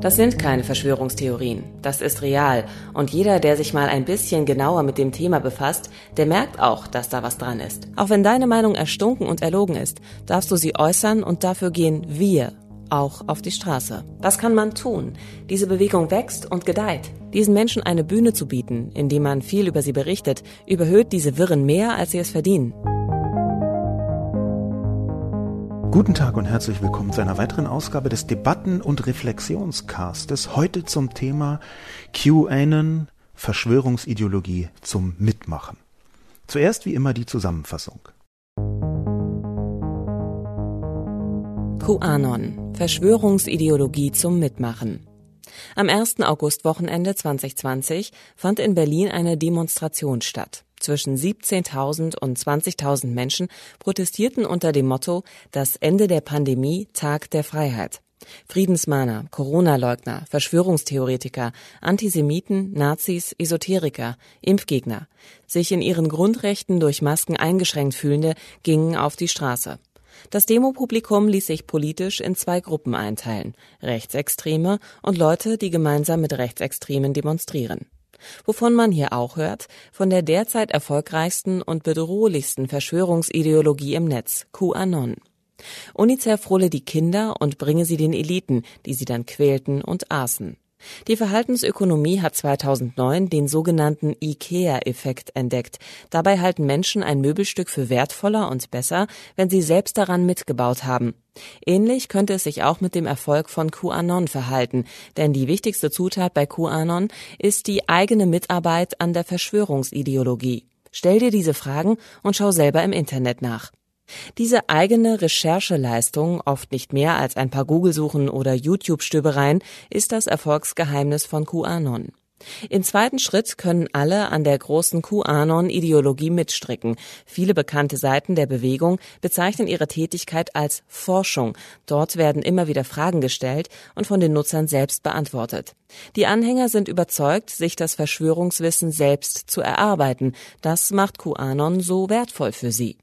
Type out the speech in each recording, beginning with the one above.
Das sind keine Verschwörungstheorien, das ist real. Und jeder, der sich mal ein bisschen genauer mit dem Thema befasst, der merkt auch, dass da was dran ist. Auch wenn deine Meinung erstunken und erlogen ist, darfst du sie äußern und dafür gehen wir auch auf die Straße. Was kann man tun? Diese Bewegung wächst und gedeiht. Diesen Menschen eine Bühne zu bieten, indem man viel über sie berichtet, überhöht diese Wirren mehr, als sie es verdienen. Guten Tag und herzlich willkommen zu einer weiteren Ausgabe des Debatten- und Reflexionscastes. Heute zum Thema QAnon, Verschwörungsideologie zum Mitmachen. Zuerst wie immer die Zusammenfassung. QAnon, Verschwörungsideologie zum Mitmachen. Am 1. Augustwochenende 2020 fand in Berlin eine Demonstration statt. Zwischen 17.000 und 20.000 Menschen protestierten unter dem Motto Das Ende der Pandemie, Tag der Freiheit. Friedensmahner, Corona-Leugner, Verschwörungstheoretiker, Antisemiten, Nazis, Esoteriker, Impfgegner, sich in ihren Grundrechten durch Masken eingeschränkt fühlende, gingen auf die Straße. Das Demopublikum ließ sich politisch in zwei Gruppen einteilen, Rechtsextreme und Leute, die gemeinsam mit Rechtsextremen demonstrieren. Wovon man hier auch hört, von der derzeit erfolgreichsten und bedrohlichsten Verschwörungsideologie im Netz, QAnon. UNICEF hole die Kinder und bringe sie den Eliten, die sie dann quälten und aßen. Die Verhaltensökonomie hat 2009 den sogenannten IKEA-Effekt entdeckt. Dabei halten Menschen ein Möbelstück für wertvoller und besser, wenn sie selbst daran mitgebaut haben. Ähnlich könnte es sich auch mit dem Erfolg von QAnon verhalten, denn die wichtigste Zutat bei QAnon ist die eigene Mitarbeit an der Verschwörungsideologie. Stell dir diese Fragen und schau selber im Internet nach. Diese eigene Rechercheleistung, oft nicht mehr als ein paar Google-Suchen oder YouTube-Stöbereien, ist das Erfolgsgeheimnis von QAnon. Im zweiten Schritt können alle an der großen QAnon-Ideologie mitstricken. Viele bekannte Seiten der Bewegung bezeichnen ihre Tätigkeit als Forschung. Dort werden immer wieder Fragen gestellt und von den Nutzern selbst beantwortet. Die Anhänger sind überzeugt, sich das Verschwörungswissen selbst zu erarbeiten. Das macht QAnon so wertvoll für sie.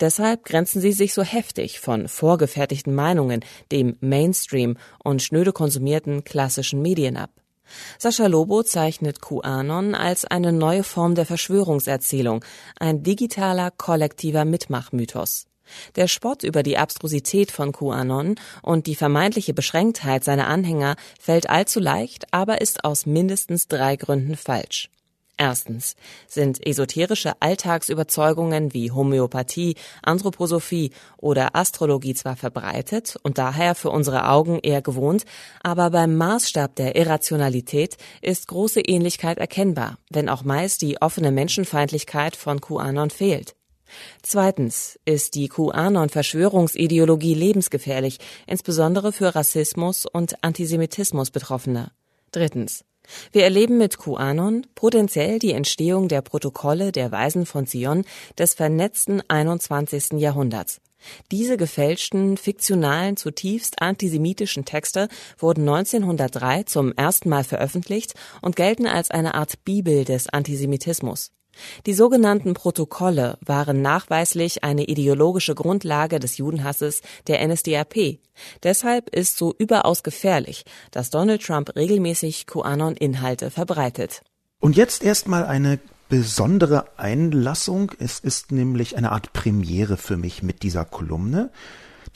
Deshalb grenzen sie sich so heftig von vorgefertigten Meinungen, dem Mainstream und schnöde konsumierten klassischen Medien ab. Sascha Lobo zeichnet QAnon als eine neue Form der Verschwörungserzählung, ein digitaler kollektiver Mitmachmythos. Der Spott über die Abstrusität von QAnon und die vermeintliche Beschränktheit seiner Anhänger fällt allzu leicht, aber ist aus mindestens drei Gründen falsch. Erstens sind esoterische Alltagsüberzeugungen wie Homöopathie, Anthroposophie oder Astrologie zwar verbreitet und daher für unsere Augen eher gewohnt, aber beim Maßstab der Irrationalität ist große Ähnlichkeit erkennbar, wenn auch meist die offene Menschenfeindlichkeit von QAnon fehlt. Zweitens ist die QAnon-Verschwörungsideologie lebensgefährlich, insbesondere für Rassismus und Antisemitismus Betroffene. Drittens wir erleben mit QAnon potenziell die Entstehung der Protokolle der Weisen von Zion des vernetzten 21. Jahrhunderts. Diese gefälschten, fiktionalen, zutiefst antisemitischen Texte wurden 1903 zum ersten Mal veröffentlicht und gelten als eine Art Bibel des Antisemitismus. Die sogenannten Protokolle waren nachweislich eine ideologische Grundlage des Judenhasses der NSDAP. Deshalb ist so überaus gefährlich, dass Donald Trump regelmäßig QAnon-Inhalte verbreitet. Und jetzt erstmal eine besondere Einlassung. Es ist nämlich eine Art Premiere für mich mit dieser Kolumne.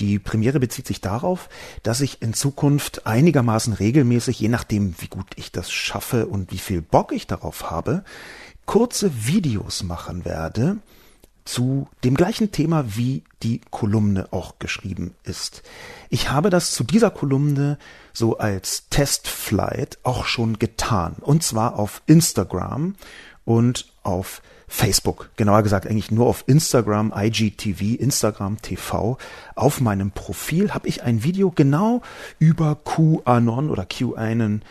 Die Premiere bezieht sich darauf, dass ich in Zukunft einigermaßen regelmäßig, je nachdem, wie gut ich das schaffe und wie viel Bock ich darauf habe, kurze Videos machen werde zu dem gleichen Thema, wie die Kolumne auch geschrieben ist. Ich habe das zu dieser Kolumne so als Testflight auch schon getan. Und zwar auf Instagram und auf Facebook. Genauer gesagt eigentlich nur auf Instagram, IGTV, Instagram TV. Auf meinem Profil habe ich ein Video genau über QAnon oder QAnon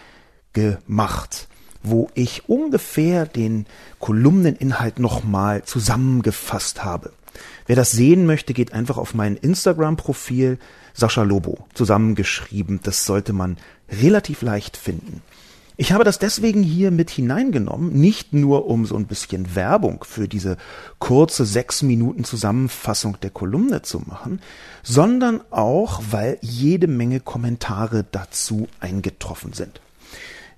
gemacht. Wo ich ungefähr den Kolumneninhalt nochmal zusammengefasst habe. Wer das sehen möchte, geht einfach auf mein Instagram-Profil Sascha Lobo zusammengeschrieben. Das sollte man relativ leicht finden. Ich habe das deswegen hier mit hineingenommen, nicht nur um so ein bisschen Werbung für diese kurze sechs Minuten Zusammenfassung der Kolumne zu machen, sondern auch, weil jede Menge Kommentare dazu eingetroffen sind.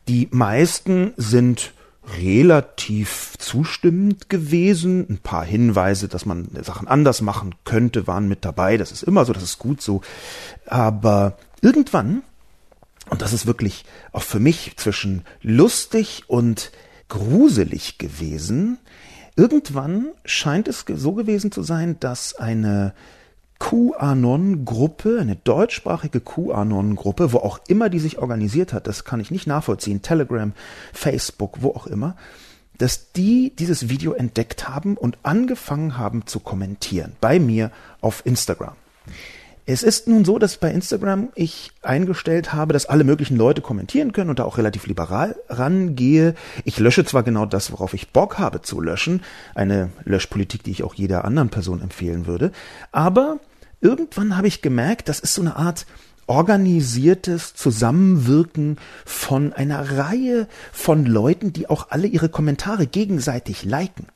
Die meisten sind relativ zustimmend gewesen. Ein paar Hinweise, dass man Sachen anders machen könnte, waren mit dabei. Das ist immer so, das ist gut so. Aber irgendwann und das ist wirklich auch für mich zwischen lustig und gruselig gewesen. Irgendwann scheint es so gewesen zu sein, dass eine QAnon-Gruppe, eine deutschsprachige QAnon-Gruppe, wo auch immer die sich organisiert hat, das kann ich nicht nachvollziehen, Telegram, Facebook, wo auch immer, dass die dieses Video entdeckt haben und angefangen haben zu kommentieren bei mir auf Instagram. Es ist nun so, dass bei Instagram ich eingestellt habe, dass alle möglichen Leute kommentieren können und da auch relativ liberal rangehe. Ich lösche zwar genau das, worauf ich Bock habe zu löschen, eine Löschpolitik, die ich auch jeder anderen Person empfehlen würde, aber irgendwann habe ich gemerkt, das ist so eine Art organisiertes Zusammenwirken von einer Reihe von Leuten, die auch alle ihre Kommentare gegenseitig liken.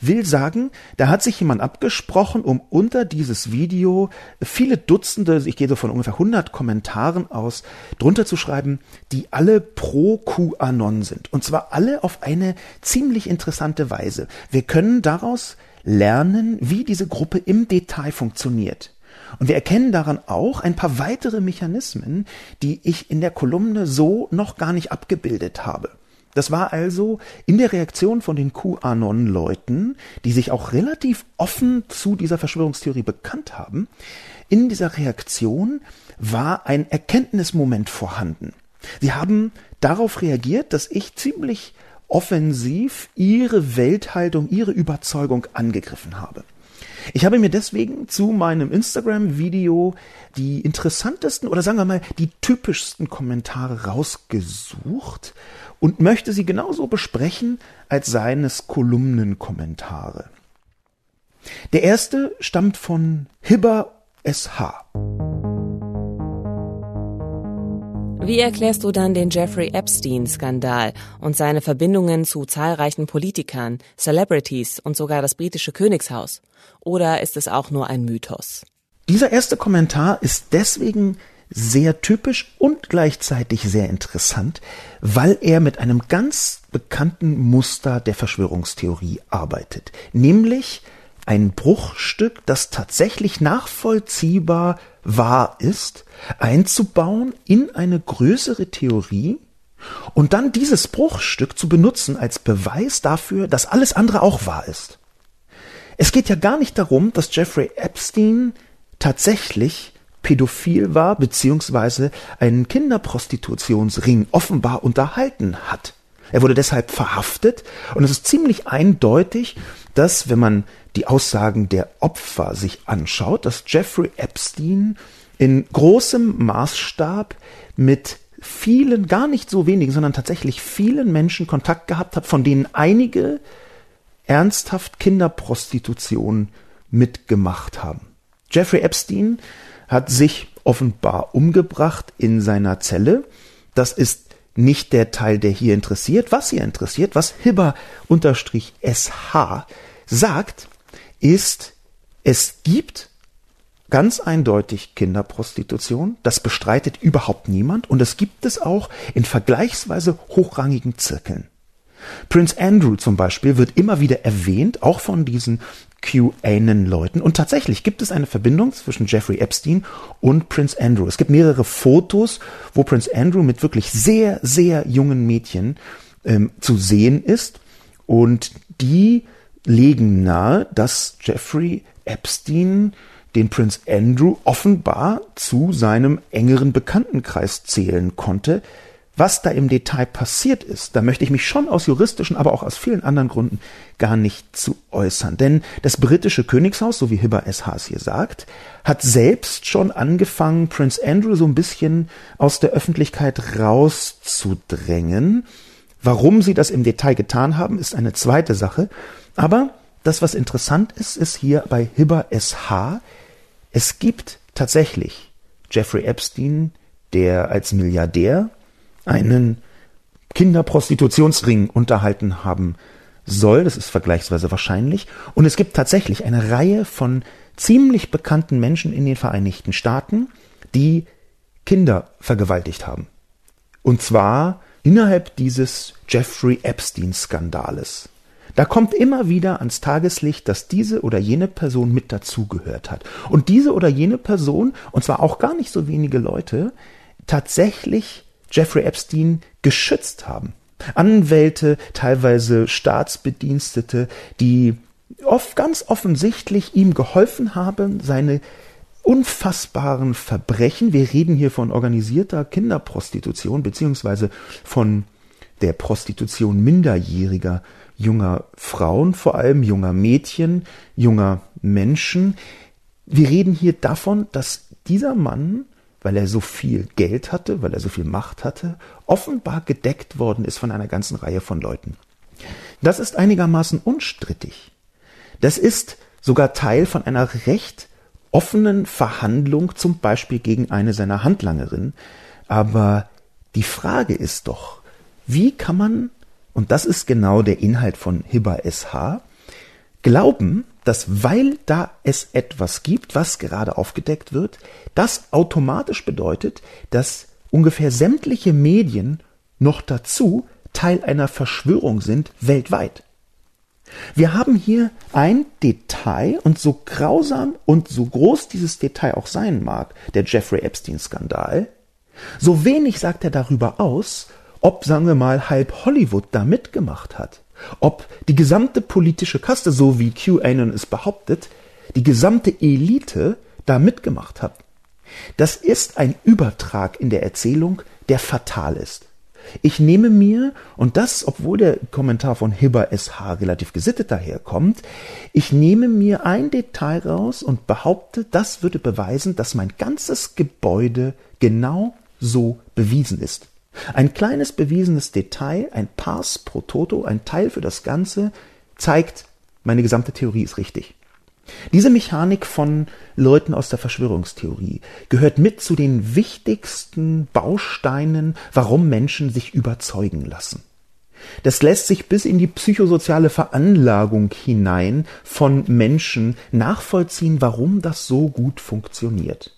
Will sagen, da hat sich jemand abgesprochen, um unter dieses Video viele Dutzende, ich gehe so von ungefähr 100 Kommentaren aus, drunter zu schreiben, die alle pro QAnon sind. Und zwar alle auf eine ziemlich interessante Weise. Wir können daraus lernen, wie diese Gruppe im Detail funktioniert. Und wir erkennen daran auch ein paar weitere Mechanismen, die ich in der Kolumne so noch gar nicht abgebildet habe. Das war also in der Reaktion von den QAnon-Leuten, die sich auch relativ offen zu dieser Verschwörungstheorie bekannt haben, in dieser Reaktion war ein Erkenntnismoment vorhanden. Sie haben darauf reagiert, dass ich ziemlich offensiv ihre Welthaltung, ihre Überzeugung angegriffen habe. Ich habe mir deswegen zu meinem Instagram-Video die interessantesten oder sagen wir mal die typischsten Kommentare rausgesucht und möchte sie genauso besprechen als seines Kolumnenkommentare. Der erste stammt von Hibber SH. Wie erklärst du dann den Jeffrey Epstein-Skandal und seine Verbindungen zu zahlreichen Politikern, Celebrities und sogar das britische Königshaus? Oder ist es auch nur ein Mythos? Dieser erste Kommentar ist deswegen sehr typisch und gleichzeitig sehr interessant, weil er mit einem ganz bekannten Muster der Verschwörungstheorie arbeitet, nämlich ein Bruchstück, das tatsächlich nachvollziehbar wahr ist, einzubauen in eine größere Theorie und dann dieses Bruchstück zu benutzen als Beweis dafür, dass alles andere auch wahr ist. Es geht ja gar nicht darum, dass Jeffrey Epstein tatsächlich pädophil war beziehungsweise einen Kinderprostitutionsring offenbar unterhalten hat. Er wurde deshalb verhaftet und es ist ziemlich eindeutig, dass wenn man die Aussagen der Opfer sich anschaut, dass Jeffrey Epstein in großem Maßstab mit vielen, gar nicht so wenigen, sondern tatsächlich vielen Menschen Kontakt gehabt hat, von denen einige ernsthaft Kinderprostitution mitgemacht haben. Jeffrey Epstein hat sich offenbar umgebracht in seiner Zelle. Das ist nicht der Teil, der hier interessiert. Was hier interessiert, was Hibber-SH sagt, ist, es gibt ganz eindeutig Kinderprostitution. Das bestreitet überhaupt niemand. Und es gibt es auch in vergleichsweise hochrangigen Zirkeln. Prince Andrew zum Beispiel wird immer wieder erwähnt, auch von diesen QAnon-Leuten. Und tatsächlich gibt es eine Verbindung zwischen Jeffrey Epstein und Prince Andrew. Es gibt mehrere Fotos, wo Prince Andrew mit wirklich sehr, sehr jungen Mädchen ähm, zu sehen ist. Und die legen nahe, dass Jeffrey Epstein den Prince Andrew offenbar zu seinem engeren Bekanntenkreis zählen konnte, was da im Detail passiert ist, da möchte ich mich schon aus juristischen, aber auch aus vielen anderen Gründen gar nicht zu äußern. Denn das britische Königshaus, so wie Hibber SH es hier sagt, hat selbst schon angefangen, Prince Andrew so ein bisschen aus der Öffentlichkeit rauszudrängen, Warum sie das im Detail getan haben, ist eine zweite Sache. Aber das, was interessant ist, ist hier bei Hibber SH, es gibt tatsächlich Jeffrey Epstein, der als Milliardär einen Kinderprostitutionsring unterhalten haben soll. Das ist vergleichsweise wahrscheinlich. Und es gibt tatsächlich eine Reihe von ziemlich bekannten Menschen in den Vereinigten Staaten, die Kinder vergewaltigt haben. Und zwar innerhalb dieses Jeffrey Epstein-Skandales. Da kommt immer wieder ans Tageslicht, dass diese oder jene Person mit dazugehört hat. Und diese oder jene Person, und zwar auch gar nicht so wenige Leute, tatsächlich Jeffrey Epstein geschützt haben. Anwälte, teilweise Staatsbedienstete, die oft ganz offensichtlich ihm geholfen haben, seine unfassbaren Verbrechen, wir reden hier von organisierter Kinderprostitution beziehungsweise von der Prostitution minderjähriger junger Frauen, vor allem junger Mädchen, junger Menschen. Wir reden hier davon, dass dieser Mann, weil er so viel Geld hatte, weil er so viel Macht hatte, offenbar gedeckt worden ist von einer ganzen Reihe von Leuten. Das ist einigermaßen unstrittig. Das ist sogar Teil von einer recht offenen Verhandlung, zum Beispiel gegen eine seiner Handlangerinnen. Aber die Frage ist doch, wie kann man, und das ist genau der Inhalt von Hibber SH, glauben, dass weil da es etwas gibt, was gerade aufgedeckt wird, das automatisch bedeutet, dass ungefähr sämtliche Medien noch dazu Teil einer Verschwörung sind weltweit. Wir haben hier ein Detail und so grausam und so groß dieses Detail auch sein mag, der Jeffrey Epstein-Skandal, so wenig sagt er darüber aus, ob, sagen wir mal, halb Hollywood da mitgemacht hat, ob die gesamte politische Kaste, so wie QAnon es behauptet, die gesamte Elite da mitgemacht hat. Das ist ein Übertrag in der Erzählung, der fatal ist. Ich nehme mir, und das, obwohl der Kommentar von Hibber SH relativ gesittet daherkommt, ich nehme mir ein Detail raus und behaupte, das würde beweisen, dass mein ganzes Gebäude genau so bewiesen ist. Ein kleines bewiesenes Detail, ein Pars pro Toto, ein Teil für das Ganze, zeigt, meine gesamte Theorie ist richtig. Diese Mechanik von Leuten aus der Verschwörungstheorie gehört mit zu den wichtigsten Bausteinen, warum Menschen sich überzeugen lassen. Das lässt sich bis in die psychosoziale Veranlagung hinein von Menschen nachvollziehen, warum das so gut funktioniert.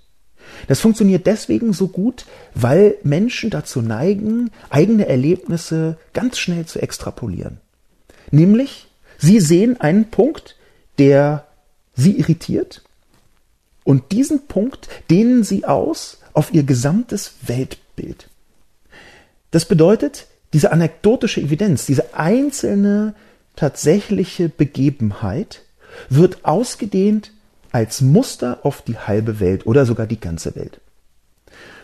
Das funktioniert deswegen so gut, weil Menschen dazu neigen, eigene Erlebnisse ganz schnell zu extrapolieren. Nämlich, sie sehen einen Punkt, der sie irritiert und diesen Punkt dehnen sie aus auf ihr gesamtes Weltbild. Das bedeutet, diese anekdotische Evidenz, diese einzelne tatsächliche Begebenheit wird ausgedehnt als Muster auf die halbe Welt oder sogar die ganze Welt.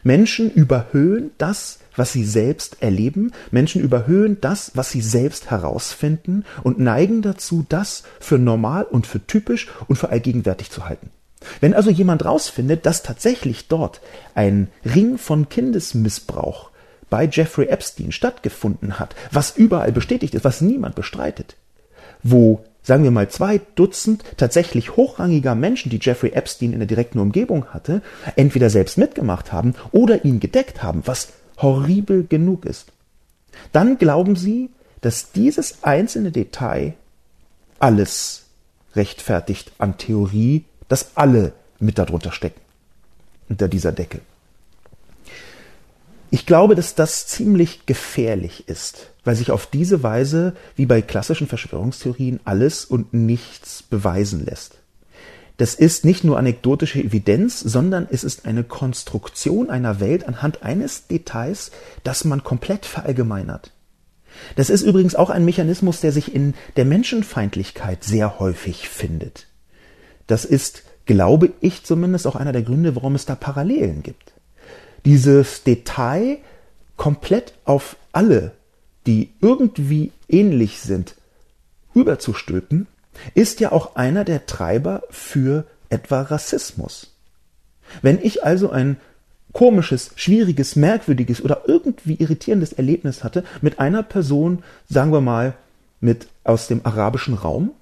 Menschen überhöhen das, was sie selbst erleben, Menschen überhöhen das, was sie selbst herausfinden und neigen dazu, das für normal und für typisch und für allgegenwärtig zu halten. Wenn also jemand rausfindet, dass tatsächlich dort ein Ring von Kindesmissbrauch bei Jeffrey Epstein stattgefunden hat, was überall bestätigt ist, was niemand bestreitet, wo sagen wir mal zwei Dutzend tatsächlich hochrangiger Menschen, die Jeffrey Epstein in der direkten Umgebung hatte, entweder selbst mitgemacht haben oder ihn gedeckt haben, was horribel genug ist. Dann glauben sie, dass dieses einzelne Detail alles rechtfertigt an Theorie, dass alle mit darunter stecken, unter dieser Decke. Ich glaube, dass das ziemlich gefährlich ist, weil sich auf diese Weise, wie bei klassischen Verschwörungstheorien, alles und nichts beweisen lässt. Das ist nicht nur anekdotische Evidenz, sondern es ist eine Konstruktion einer Welt anhand eines Details, das man komplett verallgemeinert. Das ist übrigens auch ein Mechanismus, der sich in der Menschenfeindlichkeit sehr häufig findet. Das ist, glaube ich zumindest, auch einer der Gründe, warum es da Parallelen gibt dieses Detail komplett auf alle, die irgendwie ähnlich sind, überzustülpen, ist ja auch einer der Treiber für etwa Rassismus. Wenn ich also ein komisches, schwieriges, merkwürdiges oder irgendwie irritierendes Erlebnis hatte mit einer Person, sagen wir mal, mit aus dem arabischen Raum.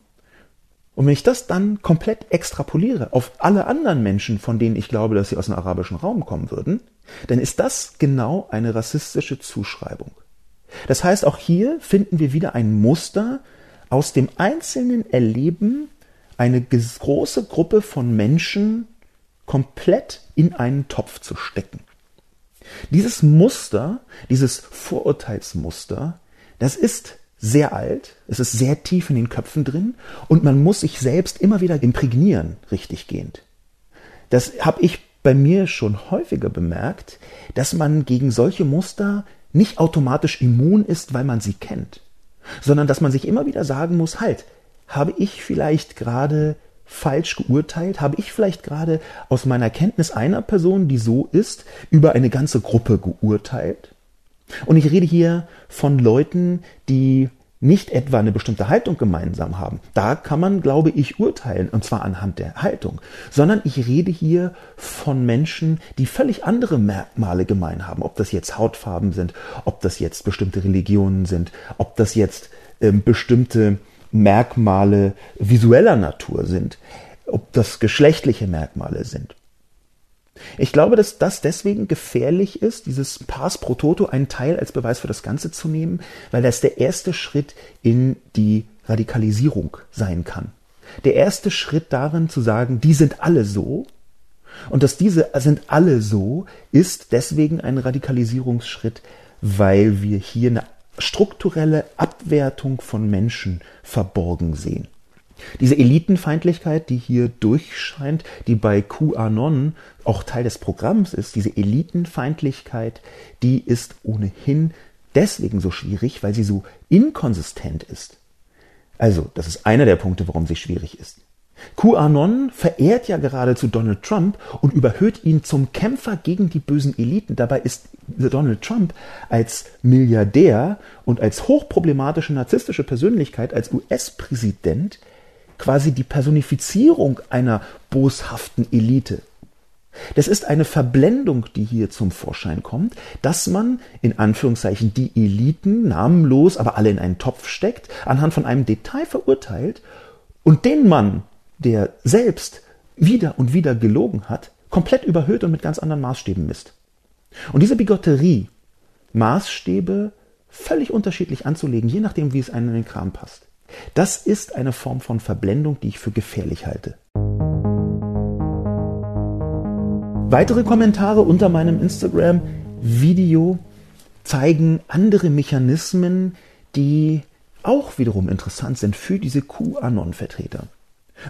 Und wenn ich das dann komplett extrapoliere auf alle anderen Menschen, von denen ich glaube, dass sie aus dem arabischen Raum kommen würden, dann ist das genau eine rassistische Zuschreibung. Das heißt, auch hier finden wir wieder ein Muster aus dem einzelnen Erleben, eine große Gruppe von Menschen komplett in einen Topf zu stecken. Dieses Muster, dieses Vorurteilsmuster, das ist sehr alt, es ist sehr tief in den Köpfen drin und man muss sich selbst immer wieder imprägnieren, richtig gehend. Das habe ich bei mir schon häufiger bemerkt, dass man gegen solche Muster nicht automatisch immun ist, weil man sie kennt, sondern dass man sich immer wieder sagen muss, halt, habe ich vielleicht gerade falsch geurteilt? Habe ich vielleicht gerade aus meiner Kenntnis einer Person, die so ist, über eine ganze Gruppe geurteilt? Und ich rede hier von Leuten, die nicht etwa eine bestimmte Haltung gemeinsam haben. Da kann man, glaube ich, urteilen, und zwar anhand der Haltung, sondern ich rede hier von Menschen, die völlig andere Merkmale gemein haben, ob das jetzt Hautfarben sind, ob das jetzt bestimmte Religionen sind, ob das jetzt ähm, bestimmte Merkmale visueller Natur sind, ob das geschlechtliche Merkmale sind. Ich glaube, dass das deswegen gefährlich ist, dieses Pass pro Toto einen Teil als Beweis für das Ganze zu nehmen, weil das der erste Schritt in die Radikalisierung sein kann. Der erste Schritt darin zu sagen, die sind alle so und dass diese sind alle so, ist deswegen ein Radikalisierungsschritt, weil wir hier eine strukturelle Abwertung von Menschen verborgen sehen. Diese Elitenfeindlichkeit, die hier durchscheint, die bei QAnon auch Teil des Programms ist, diese Elitenfeindlichkeit, die ist ohnehin deswegen so schwierig, weil sie so inkonsistent ist. Also, das ist einer der Punkte, warum sie schwierig ist. QAnon verehrt ja geradezu Donald Trump und überhöht ihn zum Kämpfer gegen die bösen Eliten. Dabei ist Donald Trump als Milliardär und als hochproblematische narzisstische Persönlichkeit, als US-Präsident quasi die Personifizierung einer boshaften Elite. Das ist eine Verblendung, die hier zum Vorschein kommt, dass man in Anführungszeichen die Eliten namenlos, aber alle in einen Topf steckt, anhand von einem Detail verurteilt und den Mann, der selbst wieder und wieder gelogen hat, komplett überhöht und mit ganz anderen Maßstäben misst. Und diese Bigotterie, Maßstäbe völlig unterschiedlich anzulegen, je nachdem, wie es einem in den Kram passt, das ist eine Form von Verblendung, die ich für gefährlich halte. Weitere Kommentare unter meinem Instagram-Video zeigen andere Mechanismen, die auch wiederum interessant sind für diese QAnon-Vertreter.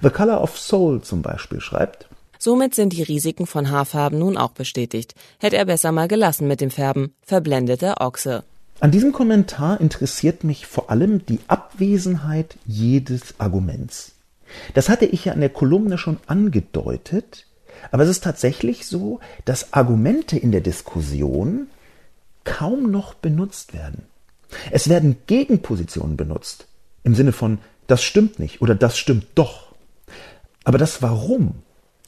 The Color of Soul zum Beispiel schreibt, Somit sind die Risiken von Haarfarben nun auch bestätigt. Hätte er besser mal gelassen mit dem Färben. Verblendeter Ochse. An diesem Kommentar interessiert mich vor allem die Abwesenheit jedes Arguments. Das hatte ich ja in der Kolumne schon angedeutet, aber es ist tatsächlich so, dass Argumente in der Diskussion kaum noch benutzt werden. Es werden Gegenpositionen benutzt, im Sinne von das stimmt nicht oder das stimmt doch. Aber das Warum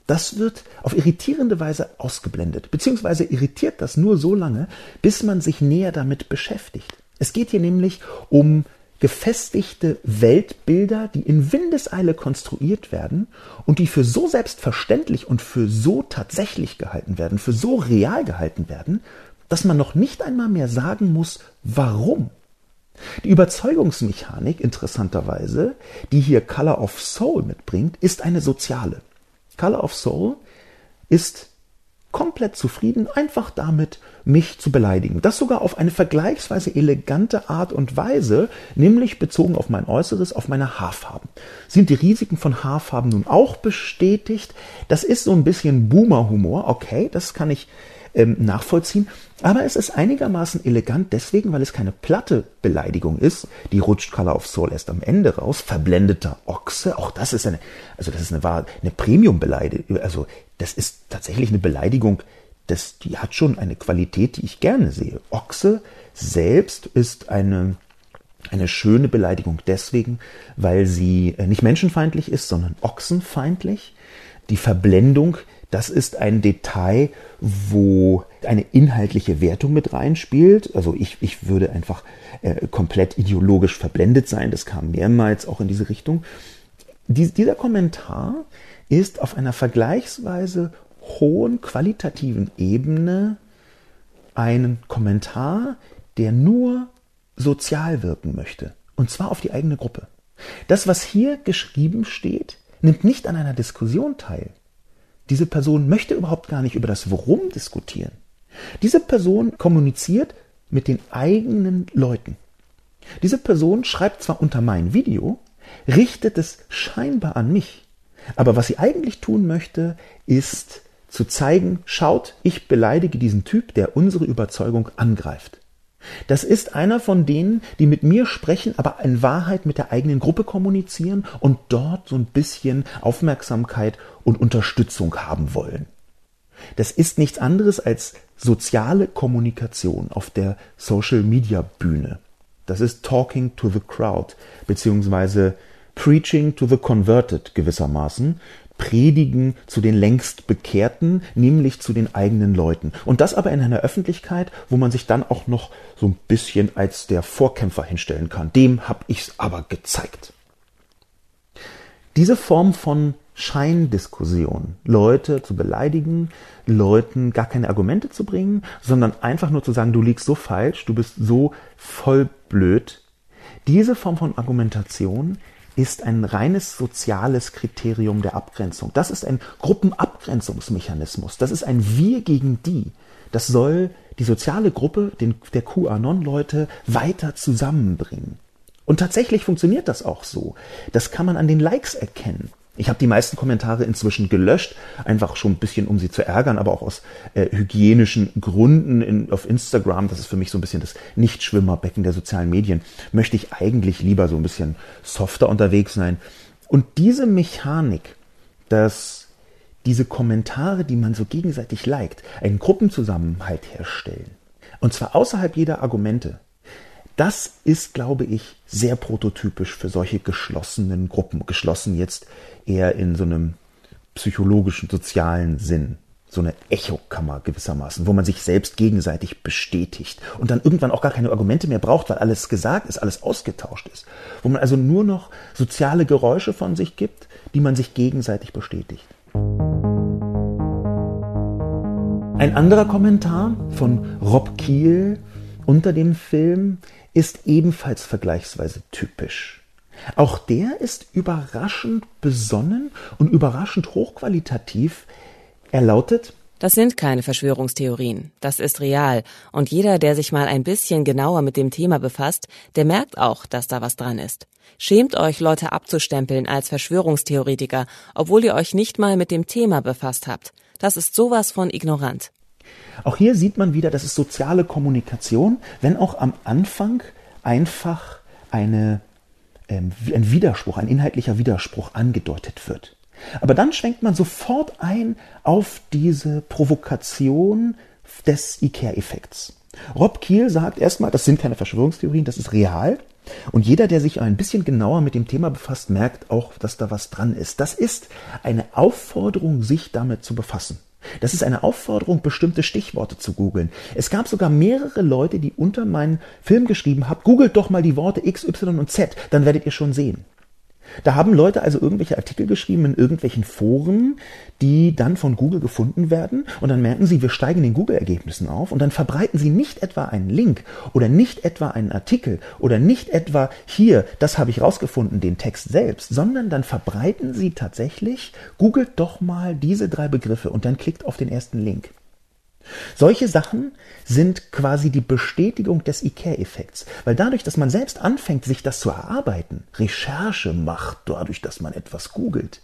das wird auf irritierende Weise ausgeblendet, beziehungsweise irritiert das nur so lange, bis man sich näher damit beschäftigt. Es geht hier nämlich um gefestigte Weltbilder, die in Windeseile konstruiert werden und die für so selbstverständlich und für so tatsächlich gehalten werden, für so real gehalten werden, dass man noch nicht einmal mehr sagen muss, warum. Die Überzeugungsmechanik, interessanterweise, die hier Color of Soul mitbringt, ist eine soziale. Color of Soul ist komplett zufrieden, einfach damit, mich zu beleidigen. Das sogar auf eine vergleichsweise elegante Art und Weise, nämlich bezogen auf mein Äußeres, auf meine Haarfarben. Sind die Risiken von Haarfarben nun auch bestätigt? Das ist so ein bisschen Boomer-Humor, okay, das kann ich ähm, nachvollziehen. Aber es ist einigermaßen elegant deswegen, weil es keine platte Beleidigung ist. Die rutscht Color of Soul erst am Ende raus. Verblendeter Ochse. Auch das ist eine, also das ist eine, eine Premium-Beleidigung. Also das ist tatsächlich eine Beleidigung. Das, die hat schon eine Qualität, die ich gerne sehe. Ochse selbst ist eine, eine schöne Beleidigung deswegen, weil sie äh, nicht menschenfeindlich ist, sondern ochsenfeindlich. Die Verblendung Das ist ein Detail, wo eine inhaltliche Wertung mit reinspielt. Also ich, ich würde einfach äh, komplett ideologisch verblendet sein. Das kam mehrmals auch in diese Richtung. Dies, dieser Kommentar ist auf einer vergleichsweise hohen qualitativen Ebene ein Kommentar, der nur sozial wirken möchte. Und zwar auf die eigene Gruppe. Das, was hier geschrieben steht, nimmt nicht an einer Diskussion teil. Diese Person möchte überhaupt gar nicht über das Worum diskutieren. Diese Person kommuniziert mit den eigenen Leuten. Diese Person schreibt zwar unter mein Video, richtet es scheinbar an mich, aber was sie eigentlich tun möchte, ist zu zeigen, schaut, ich beleidige diesen Typ, der unsere Überzeugung angreift. Das ist einer von denen, die mit mir sprechen, aber in Wahrheit mit der eigenen Gruppe kommunizieren und dort so ein bisschen Aufmerksamkeit und Unterstützung haben wollen. Das ist nichts anderes als soziale Kommunikation auf der Social Media Bühne. Das ist Talking to the Crowd, beziehungsweise Preaching to the Converted gewissermaßen. Predigen zu den längst Bekehrten, nämlich zu den eigenen Leuten. Und das aber in einer Öffentlichkeit, wo man sich dann auch noch so ein bisschen als der Vorkämpfer hinstellen kann. Dem hab ich's aber gezeigt. Diese Form von Scheindiskussion, Leute zu beleidigen, Leuten gar keine Argumente zu bringen, sondern einfach nur zu sagen, du liegst so falsch, du bist so voll blöd. Diese Form von Argumentation ist ein reines soziales Kriterium der Abgrenzung. Das ist ein Gruppenabgrenzungsmechanismus. Das ist ein Wir gegen die. Das soll die soziale Gruppe den, der QAnon-Leute weiter zusammenbringen. Und tatsächlich funktioniert das auch so. Das kann man an den Likes erkennen. Ich habe die meisten Kommentare inzwischen gelöscht, einfach schon ein bisschen, um sie zu ärgern, aber auch aus äh, hygienischen Gründen in, auf Instagram. Das ist für mich so ein bisschen das Nichtschwimmerbecken der sozialen Medien. Möchte ich eigentlich lieber so ein bisschen softer unterwegs sein. Und diese Mechanik, dass diese Kommentare, die man so gegenseitig liked, einen Gruppenzusammenhalt herstellen. Und zwar außerhalb jeder Argumente. Das ist, glaube ich, sehr prototypisch für solche geschlossenen Gruppen. Geschlossen jetzt eher in so einem psychologischen, sozialen Sinn. So eine Echokammer gewissermaßen, wo man sich selbst gegenseitig bestätigt und dann irgendwann auch gar keine Argumente mehr braucht, weil alles gesagt ist, alles ausgetauscht ist. Wo man also nur noch soziale Geräusche von sich gibt, die man sich gegenseitig bestätigt. Ein anderer Kommentar von Rob Kiel unter dem Film ist ebenfalls vergleichsweise typisch. Auch der ist überraschend besonnen und überraschend hochqualitativ. Er lautet Das sind keine Verschwörungstheorien, das ist real, und jeder, der sich mal ein bisschen genauer mit dem Thema befasst, der merkt auch, dass da was dran ist. Schämt euch, Leute abzustempeln als Verschwörungstheoretiker, obwohl ihr euch nicht mal mit dem Thema befasst habt. Das ist sowas von ignorant. Auch hier sieht man wieder, das ist soziale Kommunikation, wenn auch am Anfang einfach eine, ähm, ein Widerspruch, ein inhaltlicher Widerspruch angedeutet wird. Aber dann schwenkt man sofort ein auf diese Provokation des IKEA-Effekts. Rob Kiel sagt erstmal, das sind keine Verschwörungstheorien, das ist real. Und jeder, der sich ein bisschen genauer mit dem Thema befasst, merkt auch, dass da was dran ist. Das ist eine Aufforderung, sich damit zu befassen. Das ist eine Aufforderung, bestimmte Stichworte zu googeln. Es gab sogar mehrere Leute, die unter meinen Film geschrieben haben, googelt doch mal die Worte X, Y und Z, dann werdet ihr schon sehen. Da haben Leute also irgendwelche Artikel geschrieben in irgendwelchen Foren, die dann von Google gefunden werden und dann merken sie, wir steigen den Google-Ergebnissen auf und dann verbreiten sie nicht etwa einen Link oder nicht etwa einen Artikel oder nicht etwa hier, das habe ich rausgefunden, den Text selbst, sondern dann verbreiten sie tatsächlich, googelt doch mal diese drei Begriffe und dann klickt auf den ersten Link. Solche Sachen sind quasi die Bestätigung des IKEA-Effekts, weil dadurch, dass man selbst anfängt, sich das zu erarbeiten, Recherche macht, dadurch, dass man etwas googelt,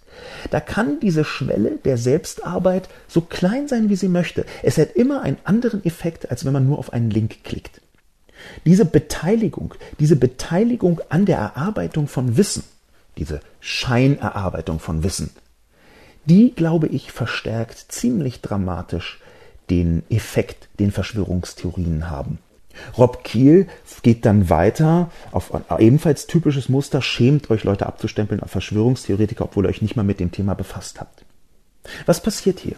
da kann diese Schwelle der Selbstarbeit so klein sein, wie sie möchte. Es hat immer einen anderen Effekt, als wenn man nur auf einen Link klickt. Diese Beteiligung, diese Beteiligung an der Erarbeitung von Wissen, diese Scheinerarbeitung von Wissen, die, glaube ich, verstärkt ziemlich dramatisch den Effekt, den Verschwörungstheorien haben. Rob Kiel geht dann weiter auf ebenfalls typisches Muster, schämt euch Leute abzustempeln auf Verschwörungstheoretiker, obwohl ihr euch nicht mal mit dem Thema befasst habt. Was passiert hier?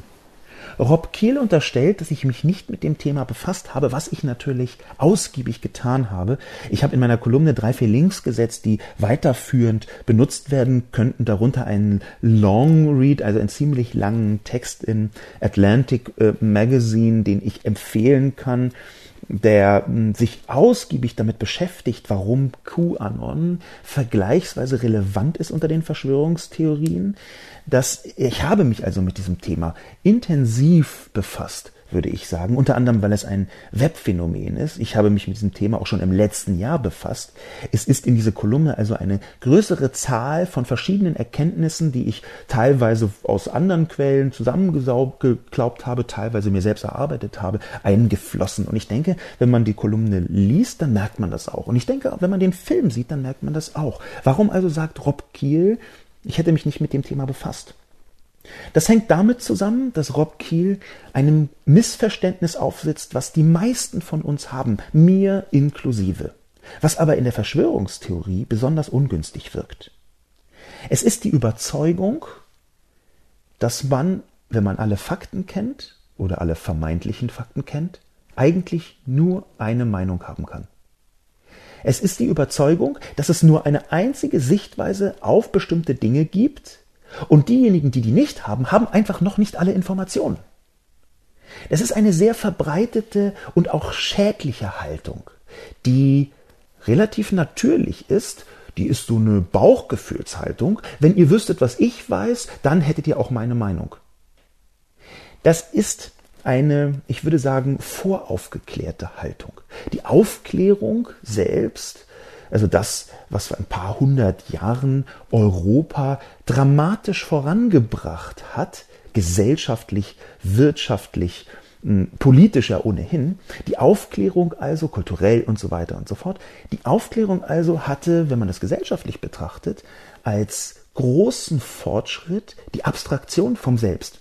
Rob Kiel unterstellt, dass ich mich nicht mit dem Thema befasst habe, was ich natürlich ausgiebig getan habe. Ich habe in meiner Kolumne drei, vier Links gesetzt, die weiterführend benutzt werden könnten, darunter einen Long Read, also einen ziemlich langen Text in Atlantic äh, Magazine, den ich empfehlen kann der hm, sich ausgiebig damit beschäftigt, warum QAnon vergleichsweise relevant ist unter den Verschwörungstheorien, dass ich habe mich also mit diesem Thema intensiv befasst würde ich sagen. Unter anderem, weil es ein Webphänomen ist. Ich habe mich mit diesem Thema auch schon im letzten Jahr befasst. Es ist in diese Kolumne also eine größere Zahl von verschiedenen Erkenntnissen, die ich teilweise aus anderen Quellen zusammengeglaubt habe, teilweise mir selbst erarbeitet habe, eingeflossen. Und ich denke, wenn man die Kolumne liest, dann merkt man das auch. Und ich denke, wenn man den Film sieht, dann merkt man das auch. Warum also sagt Rob Kiel, ich hätte mich nicht mit dem Thema befasst? Das hängt damit zusammen, dass Rob Kiel einem Missverständnis aufsitzt, was die meisten von uns haben, mir inklusive, was aber in der Verschwörungstheorie besonders ungünstig wirkt. Es ist die Überzeugung, dass man, wenn man alle Fakten kennt oder alle vermeintlichen Fakten kennt, eigentlich nur eine Meinung haben kann. Es ist die Überzeugung, dass es nur eine einzige Sichtweise auf bestimmte Dinge gibt, und diejenigen, die die nicht haben, haben einfach noch nicht alle Informationen. Das ist eine sehr verbreitete und auch schädliche Haltung, die relativ natürlich ist. Die ist so eine Bauchgefühlshaltung. Wenn ihr wüsstet, was ich weiß, dann hättet ihr auch meine Meinung. Das ist eine, ich würde sagen, voraufgeklärte Haltung. Die Aufklärung selbst also das, was vor ein paar hundert Jahren Europa dramatisch vorangebracht hat, gesellschaftlich, wirtschaftlich, hm, politisch ja ohnehin, die Aufklärung also kulturell und so weiter und so fort, die Aufklärung also hatte, wenn man das gesellschaftlich betrachtet, als großen Fortschritt die Abstraktion vom Selbst.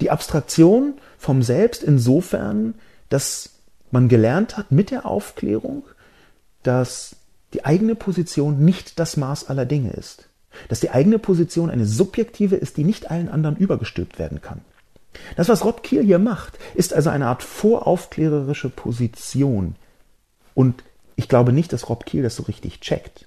Die Abstraktion vom Selbst insofern, dass man gelernt hat mit der Aufklärung, dass die eigene Position nicht das Maß aller Dinge ist. Dass die eigene Position eine subjektive ist, die nicht allen anderen übergestülpt werden kann. Das, was Rob Kiel hier macht, ist also eine Art voraufklärerische Position. Und ich glaube nicht, dass Rob Kiel das so richtig checkt.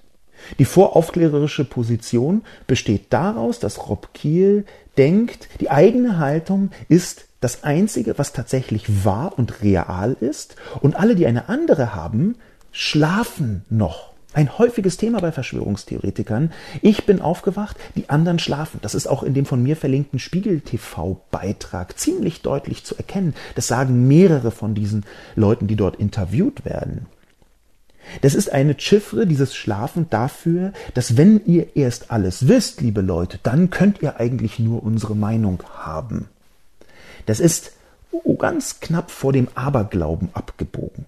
Die voraufklärerische Position besteht daraus, dass Rob Kiel denkt, die eigene Haltung ist das Einzige, was tatsächlich wahr und real ist, und alle, die eine andere haben, schlafen noch. Ein häufiges Thema bei Verschwörungstheoretikern. Ich bin aufgewacht, die anderen schlafen. Das ist auch in dem von mir verlinkten Spiegel-TV-Beitrag ziemlich deutlich zu erkennen. Das sagen mehrere von diesen Leuten, die dort interviewt werden. Das ist eine Chiffre, dieses Schlafen dafür, dass wenn ihr erst alles wisst, liebe Leute, dann könnt ihr eigentlich nur unsere Meinung haben. Das ist oh, ganz knapp vor dem Aberglauben abgebogen.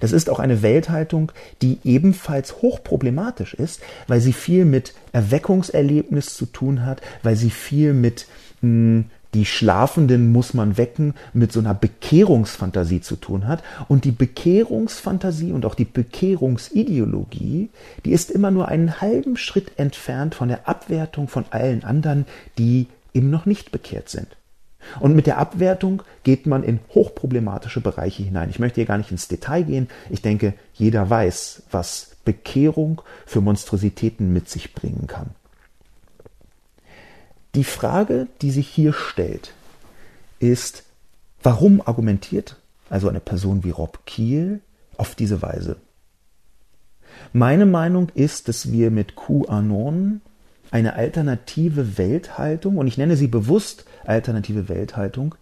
Das ist auch eine Welthaltung, die ebenfalls hochproblematisch ist, weil sie viel mit Erweckungserlebnis zu tun hat, weil sie viel mit mh, hm, die Schlafenden muss man wecken, mit so einer Bekehrungsfantasie zu tun hat. Und die Bekehrungsfantasie und auch die Bekehrungsideologie, die ist immer nur einen halben Schritt entfernt von der Abwertung von allen anderen, die eben noch nicht bekehrt sind. Und mit der Abwertung geht man in hochproblematische Bereiche hinein. Ich möchte hier gar nicht ins Detail gehen. Ich denke, jeder weiß, was Bekehrung für Monstrositäten mit sich bringen kann. Die Frage, die sich hier stellt, ist, warum argumentiert also eine Person wie Rob Kiel auf diese Weise? Meine Meinung ist, dass wir mit QAnon eine alternative Welthaltung, und ich nenne sie bewusst alternative Welthaltung,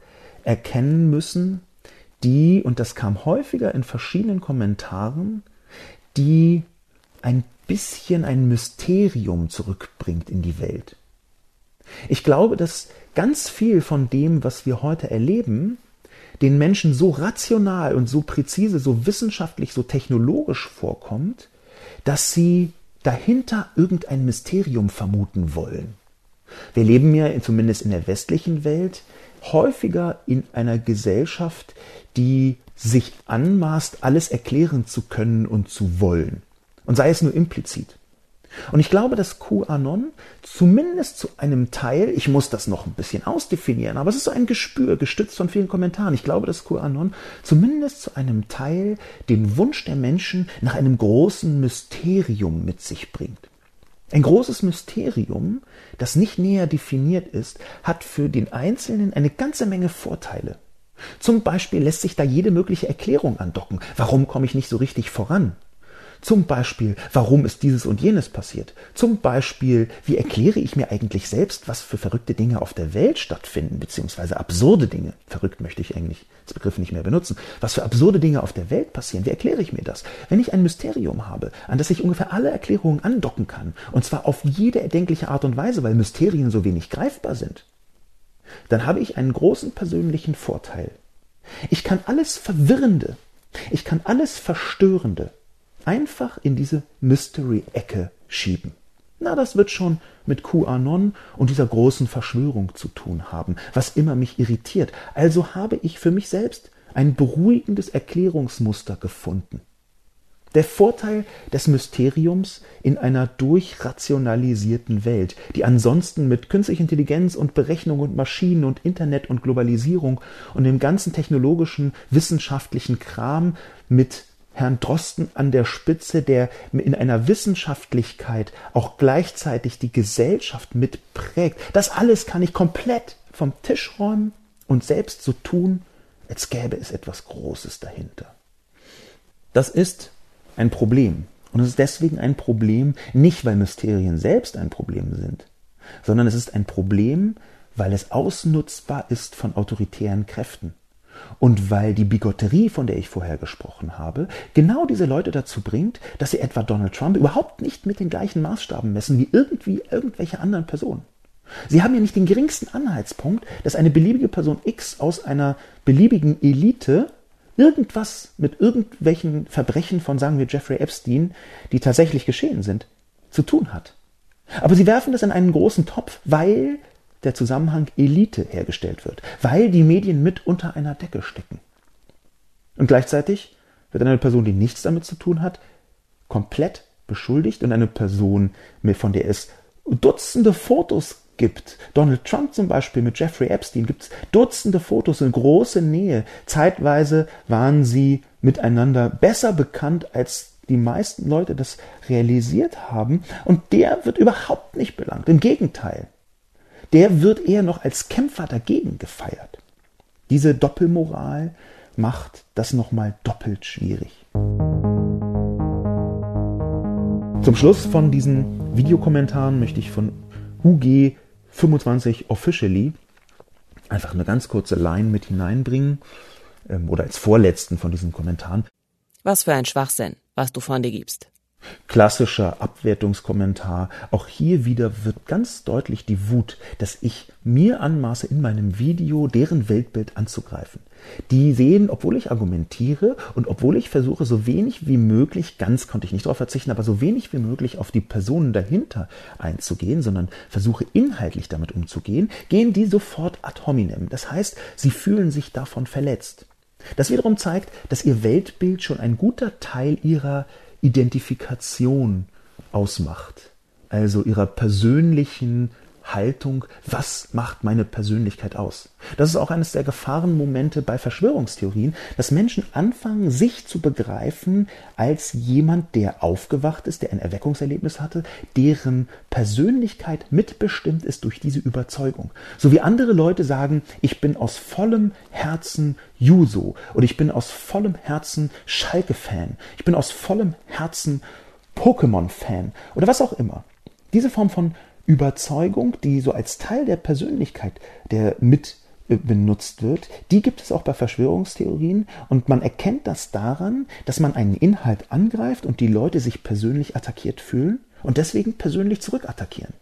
erkennen müssen, die, und das kam häufiger in verschiedenen Kommentaren, die ein bisschen ein Mysterium zurückbringt in die Welt. Ich glaube, dass ganz viel von dem, was wir heute erleben, den Menschen so rational und so präzise, so wissenschaftlich, so technologisch vorkommt, dass sie dahinter irgendein Mysterium vermuten wollen. Wir leben ja zumindest in der westlichen Welt häufiger in einer Gesellschaft, die sich anmaßt, alles erklären zu können und zu wollen. Und sei es nur implizit. Und ich glaube, dass QAnon zumindest zu einem Teil, ich muss das noch ein bisschen ausdefinieren, aber es ist so ein Gespür, gestützt von vielen Kommentaren. Ich glaube, dass QAnon zumindest zu einem Teil den Wunsch der Menschen nach einem großen Mysterium mit sich bringt. Ein großes Mysterium, das nicht näher definiert ist, hat für den Einzelnen eine ganze Menge Vorteile. Zum Beispiel lässt sich da jede mögliche Erklärung andocken. Warum komme ich nicht so richtig voran? Zum Beispiel, warum ist dieses und jenes passiert? Zum Beispiel, wie erkläre ich mir eigentlich selbst, was für verrückte Dinge auf der Welt stattfinden, beziehungsweise absurde Dinge. Verrückt möchte ich eigentlich das Begriff nicht mehr benutzen. Was für absurde Dinge auf der Welt passieren, wie erkläre ich mir das? Wenn ich ein Mysterium habe, an das ich ungefähr alle Erklärungen andocken kann, und zwar auf jede erdenkliche Art und Weise, weil Mysterien so wenig greifbar sind, dann habe ich einen großen persönlichen Vorteil. Ich kann alles Verwirrende, ich kann alles Verstörende, einfach in diese Mystery-Ecke schieben. Na, das wird schon mit QAnon und dieser großen Verschwörung zu tun haben, was immer mich irritiert. Also habe ich für mich selbst ein beruhigendes Erklärungsmuster gefunden. Der Vorteil des Mysteriums in einer durchrationalisierten Welt, die ansonsten mit künstlicher Intelligenz und Berechnung und Maschinen und Internet und Globalisierung und dem ganzen technologischen, wissenschaftlichen Kram mit Herrn Drosten an der Spitze, der in einer Wissenschaftlichkeit auch gleichzeitig die Gesellschaft mitprägt. Das alles kann ich komplett vom Tisch räumen und selbst so tun, als gäbe es etwas Großes dahinter. Das ist ein Problem. Und es ist deswegen ein Problem, nicht weil Mysterien selbst ein Problem sind, sondern es ist ein Problem, weil es ausnutzbar ist von autoritären Kräften. Und weil die Bigotterie, von der ich vorher gesprochen habe, genau diese Leute dazu bringt, dass sie etwa Donald Trump überhaupt nicht mit den gleichen Maßstaben messen wie irgendwie irgendwelche anderen Personen. Sie haben ja nicht den geringsten Anhaltspunkt, dass eine beliebige Person X aus einer beliebigen Elite irgendwas mit irgendwelchen Verbrechen von, sagen wir, Jeffrey Epstein, die tatsächlich geschehen sind, zu tun hat. Aber sie werfen das in einen großen Topf, weil der Zusammenhang Elite hergestellt wird, weil die Medien mit unter einer Decke stecken. Und gleichzeitig wird eine Person, die nichts damit zu tun hat, komplett beschuldigt und eine Person, von der es Dutzende Fotos gibt. Donald Trump zum Beispiel mit Jeffrey Epstein gibt es Dutzende Fotos in großer Nähe. Zeitweise waren sie miteinander besser bekannt, als die meisten Leute das realisiert haben. Und der wird überhaupt nicht belangt. Im Gegenteil der wird eher noch als Kämpfer dagegen gefeiert. Diese Doppelmoral macht das nochmal doppelt schwierig. Zum Schluss von diesen Videokommentaren möchte ich von UG25 Officially einfach eine ganz kurze Line mit hineinbringen ähm, oder als vorletzten von diesen Kommentaren. Was für ein Schwachsinn, was du von dir gibst. Klassischer Abwertungskommentar. Auch hier wieder wird ganz deutlich die Wut, dass ich mir anmaße, in meinem Video deren Weltbild anzugreifen. Die sehen, obwohl ich argumentiere und obwohl ich versuche, so wenig wie möglich, ganz konnte ich nicht darauf verzichten, aber so wenig wie möglich auf die Personen dahinter einzugehen, sondern versuche inhaltlich damit umzugehen, gehen die sofort ad hominem. Das heißt, sie fühlen sich davon verletzt. Das wiederum zeigt, dass ihr Weltbild schon ein guter Teil ihrer Identifikation ausmacht, also ihrer persönlichen Haltung, was macht meine Persönlichkeit aus? Das ist auch eines der Gefahrenmomente bei Verschwörungstheorien, dass Menschen anfangen, sich zu begreifen als jemand, der aufgewacht ist, der ein Erweckungserlebnis hatte, deren Persönlichkeit mitbestimmt ist durch diese Überzeugung. So wie andere Leute sagen, ich bin aus vollem Herzen Juso oder ich bin aus vollem Herzen Schalke-Fan, ich bin aus vollem Herzen Pokémon-Fan oder was auch immer. Diese Form von Überzeugung, die so als Teil der Persönlichkeit der mit äh, benutzt wird, die gibt es auch bei Verschwörungstheorien und man erkennt das daran, dass man einen Inhalt angreift und die Leute sich persönlich attackiert fühlen und deswegen persönlich zurückattackieren.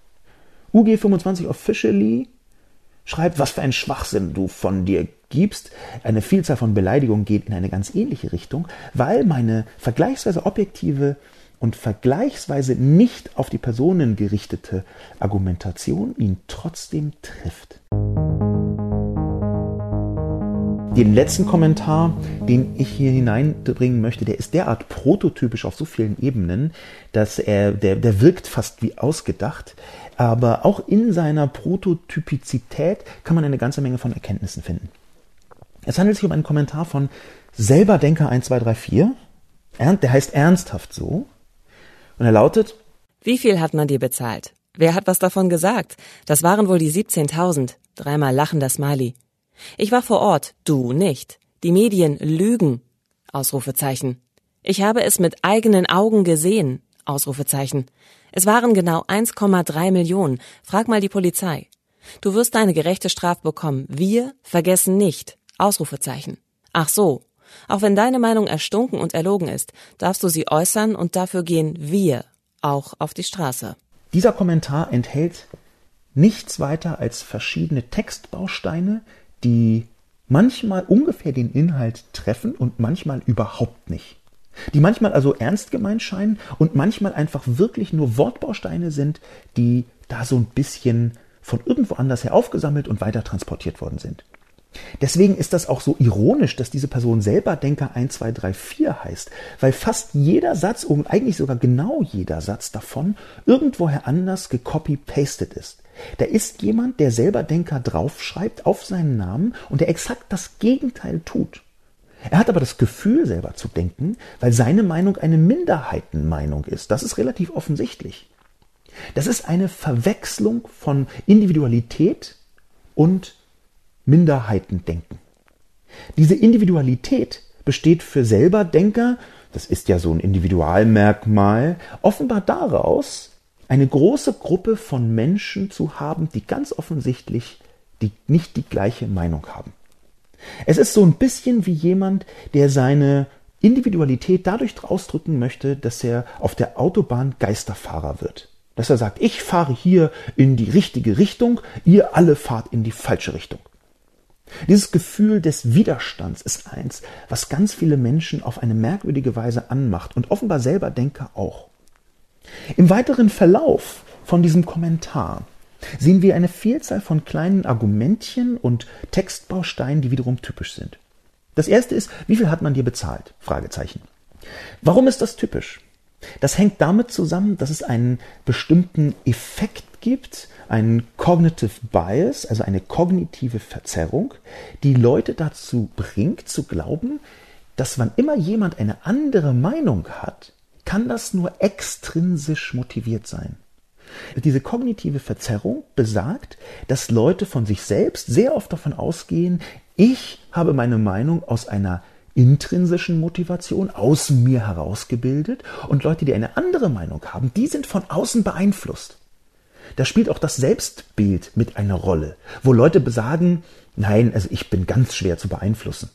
UG25 Officially schreibt, was für ein Schwachsinn du von dir gibst. Eine Vielzahl von Beleidigungen geht in eine ganz ähnliche Richtung, weil meine vergleichsweise objektive und vergleichsweise nicht auf die Personen gerichtete Argumentation ihn trotzdem trifft. Den letzten Kommentar, den ich hier hineinbringen möchte, der ist derart prototypisch auf so vielen Ebenen, dass er, der, der wirkt fast wie ausgedacht. Aber auch in seiner Prototypizität kann man eine ganze Menge von Erkenntnissen finden. Es handelt sich um einen Kommentar von Selberdenker 1234. Der heißt ernsthaft so. Und er lautet, Wie viel hat man dir bezahlt? Wer hat was davon gesagt? Das waren wohl die 17.000. Dreimal lachender Smiley. Ich war vor Ort, du nicht. Die Medien lügen. Ausrufezeichen. Ich habe es mit eigenen Augen gesehen. Ausrufezeichen. Es waren genau 1,3 Millionen. Frag mal die Polizei. Du wirst deine gerechte Strafe bekommen. Wir vergessen nicht. Ausrufezeichen. Ach so. Auch wenn deine Meinung erstunken und erlogen ist, darfst du sie äußern und dafür gehen wir auch auf die Straße. Dieser Kommentar enthält nichts weiter als verschiedene Textbausteine, die manchmal ungefähr den Inhalt treffen und manchmal überhaupt nicht. Die manchmal also ernst gemeint scheinen und manchmal einfach wirklich nur Wortbausteine sind, die da so ein bisschen von irgendwo anders her aufgesammelt und weiter transportiert worden sind. Deswegen ist das auch so ironisch, dass diese Person selber Denker 1, 2, 3, 4 heißt, weil fast jeder Satz und eigentlich sogar genau jeder Satz davon irgendwoher anders gecopy-pasted ist. Da ist jemand, der selber Denker draufschreibt auf seinen Namen und der exakt das Gegenteil tut. Er hat aber das Gefühl, selber zu denken, weil seine Meinung eine Minderheitenmeinung ist. Das ist relativ offensichtlich. Das ist eine Verwechslung von Individualität und Minderheitendenken. Diese Individualität besteht für selber Denker, das ist ja so ein Individualmerkmal, offenbar daraus, eine große Gruppe von Menschen zu haben, die ganz offensichtlich die, nicht die gleiche Meinung haben. Es ist so ein bisschen wie jemand, der seine Individualität dadurch ausdrücken möchte, dass er auf der Autobahn Geisterfahrer wird. Dass er sagt, ich fahre hier in die richtige Richtung, ihr alle fahrt in die falsche Richtung. Dieses Gefühl des Widerstands ist eins, was ganz viele Menschen auf eine merkwürdige Weise anmacht und offenbar selber Denker auch. Im weiteren Verlauf von diesem Kommentar sehen wir eine Vielzahl von kleinen Argumentchen und Textbausteinen, die wiederum typisch sind. Das erste ist, wie viel hat man dir bezahlt? Fragezeichen. Warum ist das typisch? Das hängt damit zusammen, dass es einen bestimmten Effekt gibt, einen Cognitive Bias, also eine kognitive Verzerrung, die Leute dazu bringt zu glauben, dass wann immer jemand eine andere Meinung hat, kann das nur extrinsisch motiviert sein. Diese kognitive Verzerrung besagt, dass Leute von sich selbst sehr oft davon ausgehen, ich habe meine Meinung aus einer intrinsischen Motivation aus mir herausgebildet und Leute, die eine andere Meinung haben, die sind von außen beeinflusst. Da spielt auch das Selbstbild mit einer Rolle, wo Leute besagen, nein, also ich bin ganz schwer zu beeinflussen.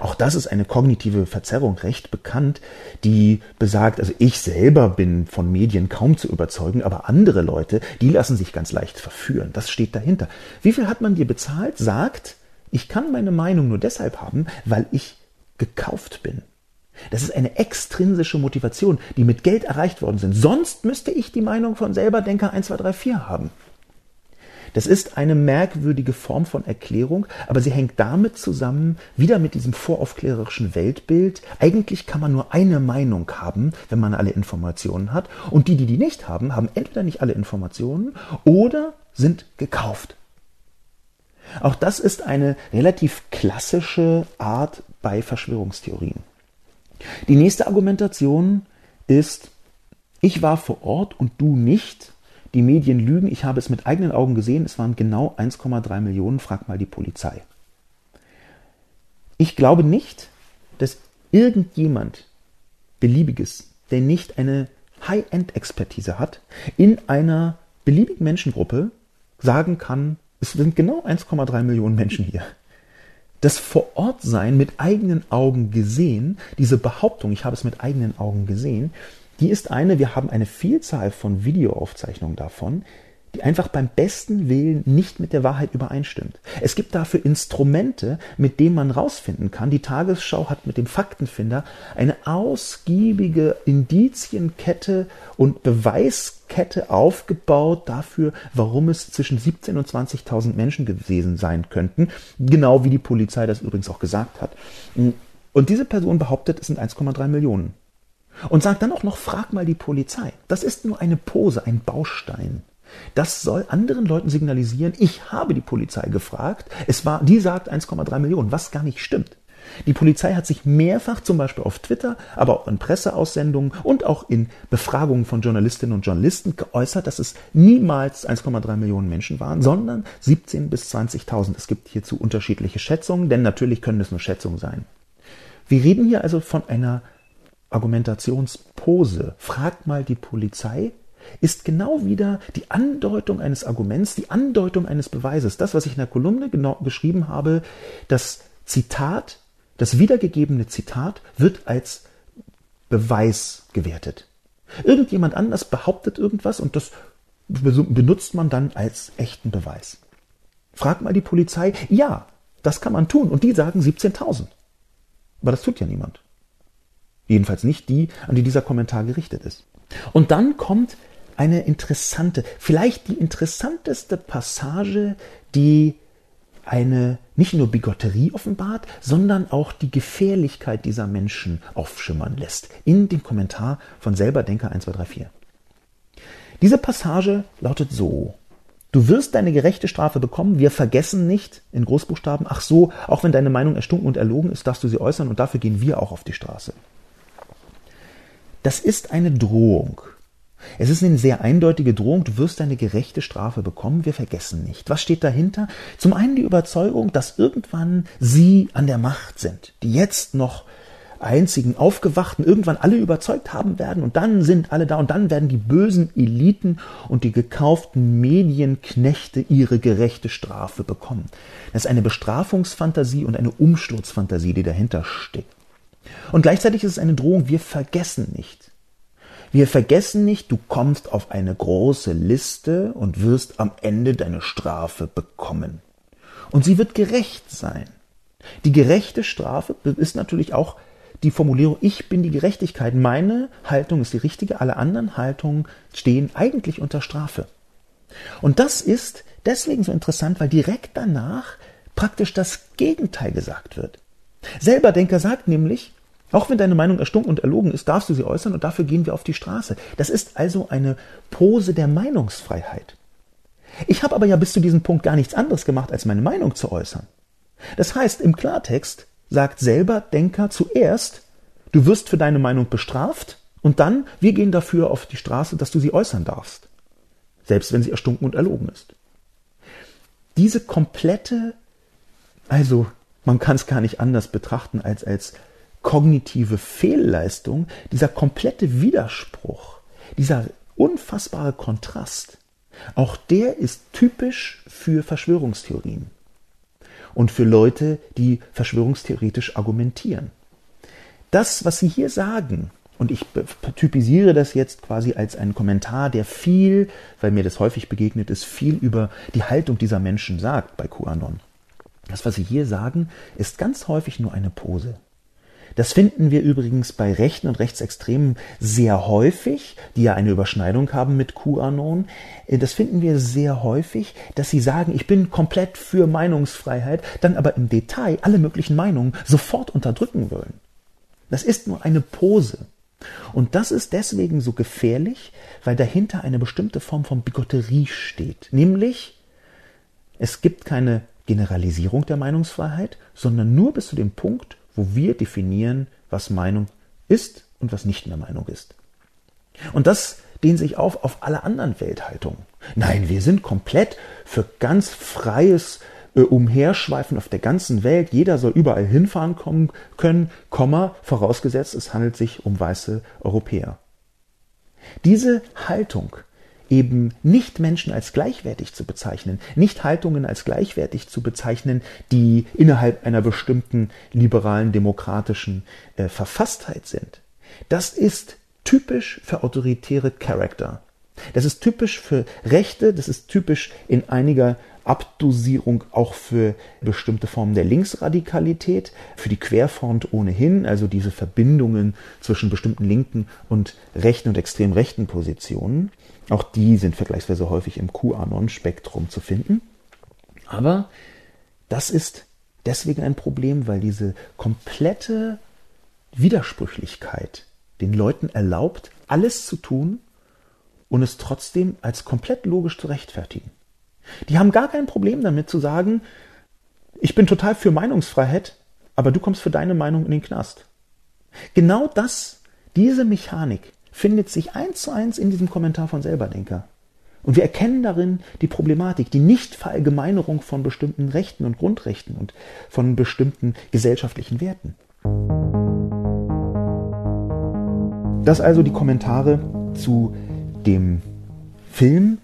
Auch das ist eine kognitive Verzerrung recht bekannt, die besagt, also ich selber bin von Medien kaum zu überzeugen, aber andere Leute, die lassen sich ganz leicht verführen. Das steht dahinter. Wie viel hat man dir bezahlt? Sagt, ich kann meine Meinung nur deshalb haben, weil ich gekauft bin. Das ist eine extrinsische Motivation, die mit Geld erreicht worden sind. Sonst müsste ich die Meinung von selber Denker 1, 2, 3, 4 haben. Das ist eine merkwürdige Form von Erklärung, aber sie hängt damit zusammen, wieder mit diesem voraufklärerischen Weltbild. Eigentlich kann man nur eine Meinung haben, wenn man alle Informationen hat. Und die, die die nicht haben, haben entweder nicht alle Informationen oder sind gekauft. Auch das ist eine relativ klassische Art bei Verschwörungstheorien. Die nächste Argumentation ist, ich war vor Ort und du nicht. Die Medien lügen, ich habe es mit eigenen Augen gesehen, es waren genau 1,3 Millionen, frag mal die Polizei. Ich glaube nicht, dass irgendjemand beliebiges, der nicht eine High-End-Expertise hat, in einer beliebigen Menschengruppe sagen kann, es sind genau 1,3 Millionen Menschen hier. Das Vorortsein mit eigenen Augen gesehen, diese Behauptung, ich habe es mit eigenen Augen gesehen, die ist eine, wir haben eine Vielzahl von Videoaufzeichnungen davon, die einfach beim besten Willen nicht mit der Wahrheit übereinstimmt. Es gibt dafür Instrumente, mit denen man rausfinden kann. Die Tagesschau hat mit dem Faktenfinder eine ausgiebige Indizienkette und Beweiskette aufgebaut dafür, warum es zwischen 17 und 20.000 Menschen gewesen sein könnten. Genau wie die Polizei das übrigens auch gesagt hat. Und diese Person behauptet, es sind 1,3 Millionen. Und sagt dann auch noch, frag mal die Polizei. Das ist nur eine Pose, ein Baustein. Das soll anderen Leuten signalisieren, ich habe die Polizei gefragt, es war, die sagt 1,3 Millionen, was gar nicht stimmt. Die Polizei hat sich mehrfach, zum Beispiel auf Twitter, aber auch in Presseaussendungen und auch in Befragungen von Journalistinnen und Journalisten geäußert, dass es niemals 1,3 Millionen Menschen waren, sondern 17 bis 20.000. Es gibt hierzu unterschiedliche Schätzungen, denn natürlich können es nur Schätzungen sein. Wir reden hier also von einer Argumentationspose. Fragt mal die Polizei, ist genau wieder die Andeutung eines Arguments, die Andeutung eines Beweises. Das, was ich in der Kolumne genau beschrieben habe, das Zitat, das wiedergegebene Zitat wird als Beweis gewertet. Irgendjemand anders behauptet irgendwas und das benutzt man dann als echten Beweis. Fragt mal die Polizei, ja, das kann man tun und die sagen 17.000. Aber das tut ja niemand. Jedenfalls nicht die, an die dieser Kommentar gerichtet ist. Und dann kommt eine interessante, vielleicht die interessanteste Passage, die eine nicht nur Bigotterie offenbart, sondern auch die Gefährlichkeit dieser Menschen aufschimmern lässt. In dem Kommentar von Selberdenker 1234. Diese Passage lautet so. Du wirst deine gerechte Strafe bekommen. Wir vergessen nicht, in Großbuchstaben, ach so, auch wenn deine Meinung erstunken und erlogen ist, darfst du sie äußern und dafür gehen wir auch auf die Straße. Das ist eine Drohung. Es ist eine sehr eindeutige Drohung, du wirst eine gerechte Strafe bekommen, wir vergessen nicht. Was steht dahinter? Zum einen die Überzeugung, dass irgendwann sie an der Macht sind, die jetzt noch einzigen Aufgewachten irgendwann alle überzeugt haben werden und dann sind alle da und dann werden die bösen Eliten und die gekauften Medienknechte ihre gerechte Strafe bekommen. Das ist eine Bestrafungsfantasie und eine Umsturzfantasie, die dahinter steckt. Und gleichzeitig ist es eine Drohung, wir vergessen nicht. Wir vergessen nicht, du kommst auf eine große Liste und wirst am Ende deine Strafe bekommen. Und sie wird gerecht sein. Die gerechte Strafe ist natürlich auch die Formulierung, ich bin die Gerechtigkeit, meine Haltung ist die richtige, alle anderen Haltungen stehen eigentlich unter Strafe. Und das ist deswegen so interessant, weil direkt danach praktisch das Gegenteil gesagt wird. Selberdenker sagt nämlich, auch wenn deine Meinung erstunken und erlogen ist, darfst du sie äußern und dafür gehen wir auf die Straße. Das ist also eine Pose der Meinungsfreiheit. Ich habe aber ja bis zu diesem Punkt gar nichts anderes gemacht, als meine Meinung zu äußern. Das heißt, im Klartext sagt selber Denker zuerst, du wirst für deine Meinung bestraft und dann, wir gehen dafür auf die Straße, dass du sie äußern darfst. Selbst wenn sie erstunken und erlogen ist. Diese komplette, also man kann es gar nicht anders betrachten als als kognitive Fehlleistung, dieser komplette Widerspruch, dieser unfassbare Kontrast, auch der ist typisch für Verschwörungstheorien und für Leute, die verschwörungstheoretisch argumentieren. Das, was sie hier sagen, und ich typisiere das jetzt quasi als einen Kommentar, der viel, weil mir das häufig begegnet ist, viel über die Haltung dieser Menschen sagt bei QAnon. Das, was sie hier sagen, ist ganz häufig nur eine Pose. Das finden wir übrigens bei Rechten und Rechtsextremen sehr häufig, die ja eine Überschneidung haben mit QAnon. Äh, das finden wir sehr häufig, dass sie sagen, ich bin komplett für Meinungsfreiheit, dann aber im Detail alle möglichen Meinungen sofort unterdrücken wollen. Das ist nur eine Pose. Und das ist deswegen so gefährlich, weil dahinter eine bestimmte Form von Bigotterie steht. Nämlich, es gibt keine Generalisierung der Meinungsfreiheit, sondern nur bis zu dem Punkt, wo wir definieren, was Meinung ist und was nicht mehr Meinung ist. Und das dehnt sich auf auf alle anderen Welthaltungen. Nein, wir sind komplett für ganz freies äh, Umherschweifen auf der ganzen Welt. Jeder soll überall hinfahren kommen können, Komma, vorausgesetzt, es handelt sich um weiße Europäer. Diese Haltung eben nicht Menschen als gleichwertig zu bezeichnen, nicht Haltungen als gleichwertig zu bezeichnen, die innerhalb einer bestimmten liberalen demokratischen äh, Verfasstheit sind. Das ist typisch für autoritäre Charakter. Das ist typisch für Rechte, das ist typisch in einiger Abdosierung auch für bestimmte Formen der Linksradikalität, für die Querfront ohnehin, also diese Verbindungen zwischen bestimmten linken und rechten und extrem rechten Positionen. Auch die sind vergleichsweise häufig im QAnon-Spektrum zu finden. Aber das ist deswegen ein Problem, weil diese komplette Widersprüchlichkeit den Leuten erlaubt, alles zu tun und es trotzdem als komplett logisch zu rechtfertigen. Die haben gar kein Problem damit zu sagen, ich bin total für Meinungsfreiheit, aber du kommst für deine Meinung in den Knast. Genau das, diese Mechanik findet sich eins zu eins in diesem Kommentar von Selberdenker. Und wir erkennen darin die Problematik, die Nichtverallgemeinerung von bestimmten Rechten und Grundrechten und von bestimmten gesellschaftlichen Werten. Das also die Kommentare zu dem Film.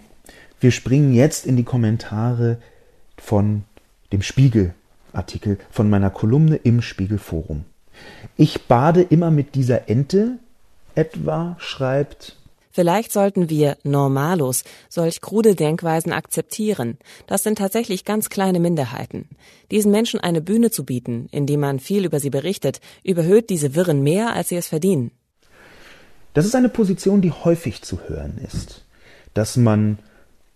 Wir springen jetzt in die Kommentare von dem Spiegel-Artikel, von meiner Kolumne im Spiegelforum. Ich bade immer mit dieser Ente, etwa schreibt Vielleicht sollten wir Normalos solch krude Denkweisen akzeptieren. Das sind tatsächlich ganz kleine Minderheiten. Diesen Menschen eine Bühne zu bieten, indem man viel über sie berichtet, überhöht diese Wirren mehr, als sie es verdienen. Das ist eine Position, die häufig zu hören ist, dass man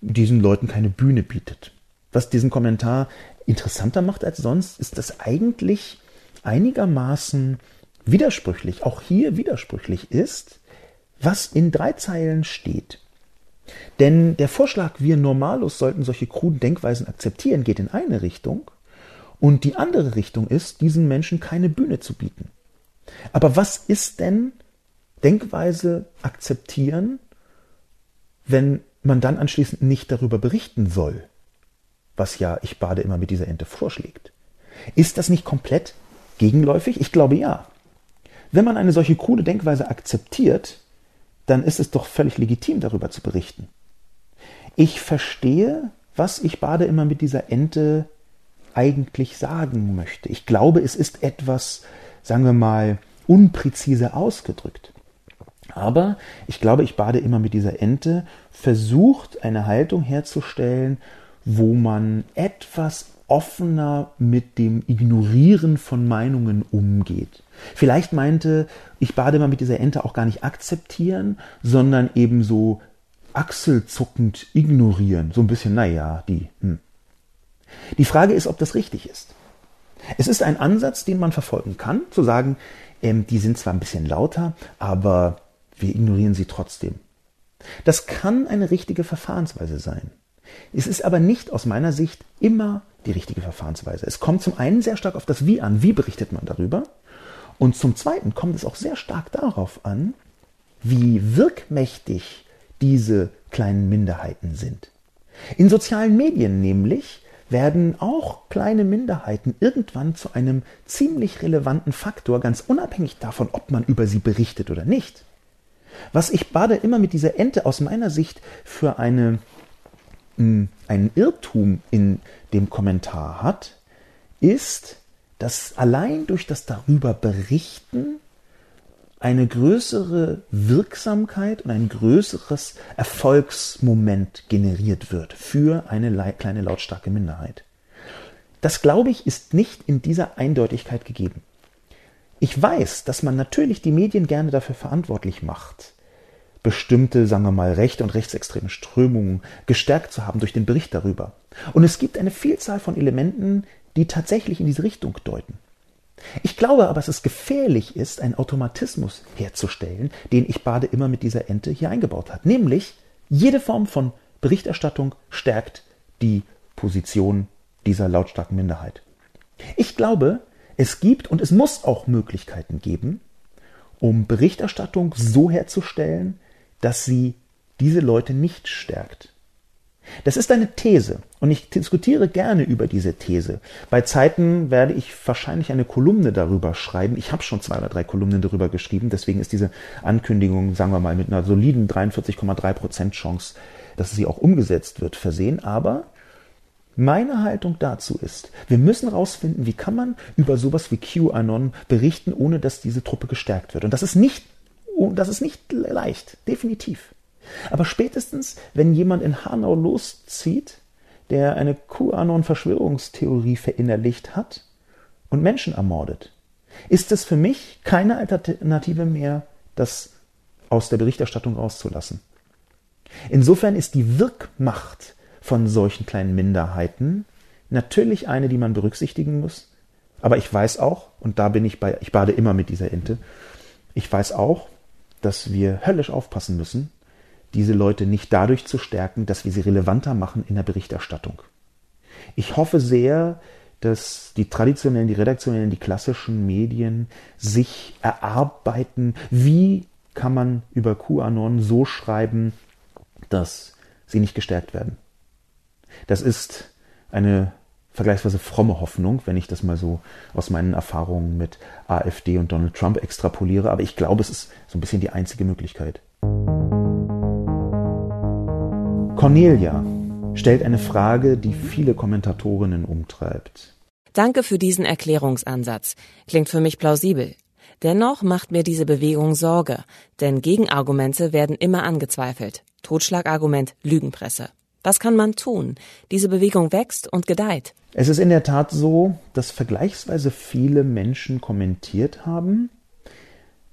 diesen Leuten keine Bühne bietet. Was diesen Kommentar interessanter macht als sonst, ist, dass eigentlich einigermaßen widersprüchlich, auch hier widersprüchlich ist, was in drei Zeilen steht. Denn der Vorschlag, wir Normalos sollten solche kruden Denkweisen akzeptieren, geht in eine Richtung und die andere Richtung ist, diesen Menschen keine Bühne zu bieten. Aber was ist denn Denkweise akzeptieren, wenn man dann anschließend nicht darüber berichten soll, was ja ich bade immer mit dieser Ente vorschlägt? Ist das nicht komplett gegenläufig? Ich glaube ja. Wenn man eine solche krude Denkweise akzeptiert, dann ist es doch völlig legitim, darüber zu berichten. Ich verstehe, was ich bade immer mit dieser Ente eigentlich sagen möchte. Ich glaube, es ist etwas, sagen wir mal, unpräzise ausgedrückt. Aber ich glaube, ich bade immer mit dieser Ente, versucht eine Haltung herzustellen, wo man etwas offener mit dem Ignorieren von Meinungen umgeht. Vielleicht meinte ich bade mal mit dieser Ente auch gar nicht akzeptieren, sondern eben so achselzuckend ignorieren. So ein bisschen, naja, die. Hm. Die Frage ist, ob das richtig ist. Es ist ein Ansatz, den man verfolgen kann, zu sagen, ähm, die sind zwar ein bisschen lauter, aber wir ignorieren sie trotzdem. Das kann eine richtige Verfahrensweise sein. Es ist aber nicht aus meiner Sicht immer die richtige Verfahrensweise. Es kommt zum einen sehr stark auf das Wie an, wie berichtet man darüber. Und zum zweiten kommt es auch sehr stark darauf an, wie wirkmächtig diese kleinen Minderheiten sind. In sozialen Medien nämlich werden auch kleine Minderheiten irgendwann zu einem ziemlich relevanten Faktor, ganz unabhängig davon, ob man über sie berichtet oder nicht. Was ich bade immer mit dieser Ente aus meiner Sicht für eine, hm, einen Irrtum in dem Kommentar hat, ist, dass allein durch das darüber berichten eine größere Wirksamkeit und ein größeres Erfolgsmoment generiert wird für eine kleine lautstarke Minderheit. Das, glaube ich, ist nicht in dieser Eindeutigkeit gegeben. Ich weiß, dass man natürlich die Medien gerne dafür verantwortlich macht, bestimmte, sagen wir mal, rechte und rechtsextreme Strömungen gestärkt zu haben durch den Bericht darüber. Und es gibt eine Vielzahl von Elementen, die tatsächlich in diese Richtung deuten. Ich glaube aber, dass es gefährlich ist, einen Automatismus herzustellen, den ich Bade immer mit dieser Ente hier eingebaut hat. Nämlich, jede Form von Berichterstattung stärkt die Position dieser lautstarken Minderheit. Ich glaube, es gibt und es muss auch Möglichkeiten geben, um Berichterstattung so herzustellen, dass sie diese Leute nicht stärkt. Das ist eine These und ich diskutiere gerne über diese These. Bei Zeiten werde ich wahrscheinlich eine Kolumne darüber schreiben. Ich habe schon zwei oder drei Kolumnen darüber geschrieben, deswegen ist diese Ankündigung, sagen wir mal, mit einer soliden 43,3 Prozent Chance, dass sie auch umgesetzt wird, versehen. Aber meine Haltung dazu ist, wir müssen herausfinden, wie kann man über sowas wie QAnon berichten, ohne dass diese Truppe gestärkt wird. Und das ist nicht, das ist nicht leicht, definitiv. Aber spätestens, wenn jemand in Hanau loszieht, der eine QAnon-Verschwörungstheorie verinnerlicht hat und Menschen ermordet, ist es für mich keine Alternative mehr, das aus der Berichterstattung rauszulassen. Insofern ist die Wirkmacht von solchen kleinen Minderheiten natürlich eine, die man berücksichtigen muss. Aber ich weiß auch, und da bin ich bei, ich bade immer mit dieser Ente, ich weiß auch, dass wir höllisch aufpassen müssen, diese Leute nicht dadurch zu stärken, dass wir sie relevanter machen in der Berichterstattung. Ich hoffe sehr, dass die traditionellen, die redaktionellen, die klassischen Medien sich erarbeiten, wie kann man über QAnon so schreiben, dass sie nicht gestärkt werden. Das ist eine vergleichsweise fromme Hoffnung, wenn ich das mal so aus meinen Erfahrungen mit AfD und Donald Trump extrapoliere, aber ich glaube, es ist so ein bisschen die einzige Möglichkeit. Cornelia stellt eine Frage, die viele Kommentatorinnen umtreibt. Danke für diesen Erklärungsansatz. Klingt für mich plausibel. Dennoch macht mir diese Bewegung Sorge, denn Gegenargumente werden immer angezweifelt. Totschlagargument Lügenpresse. Was kann man tun? Diese Bewegung wächst und gedeiht. Es ist in der Tat so, dass vergleichsweise viele Menschen kommentiert haben,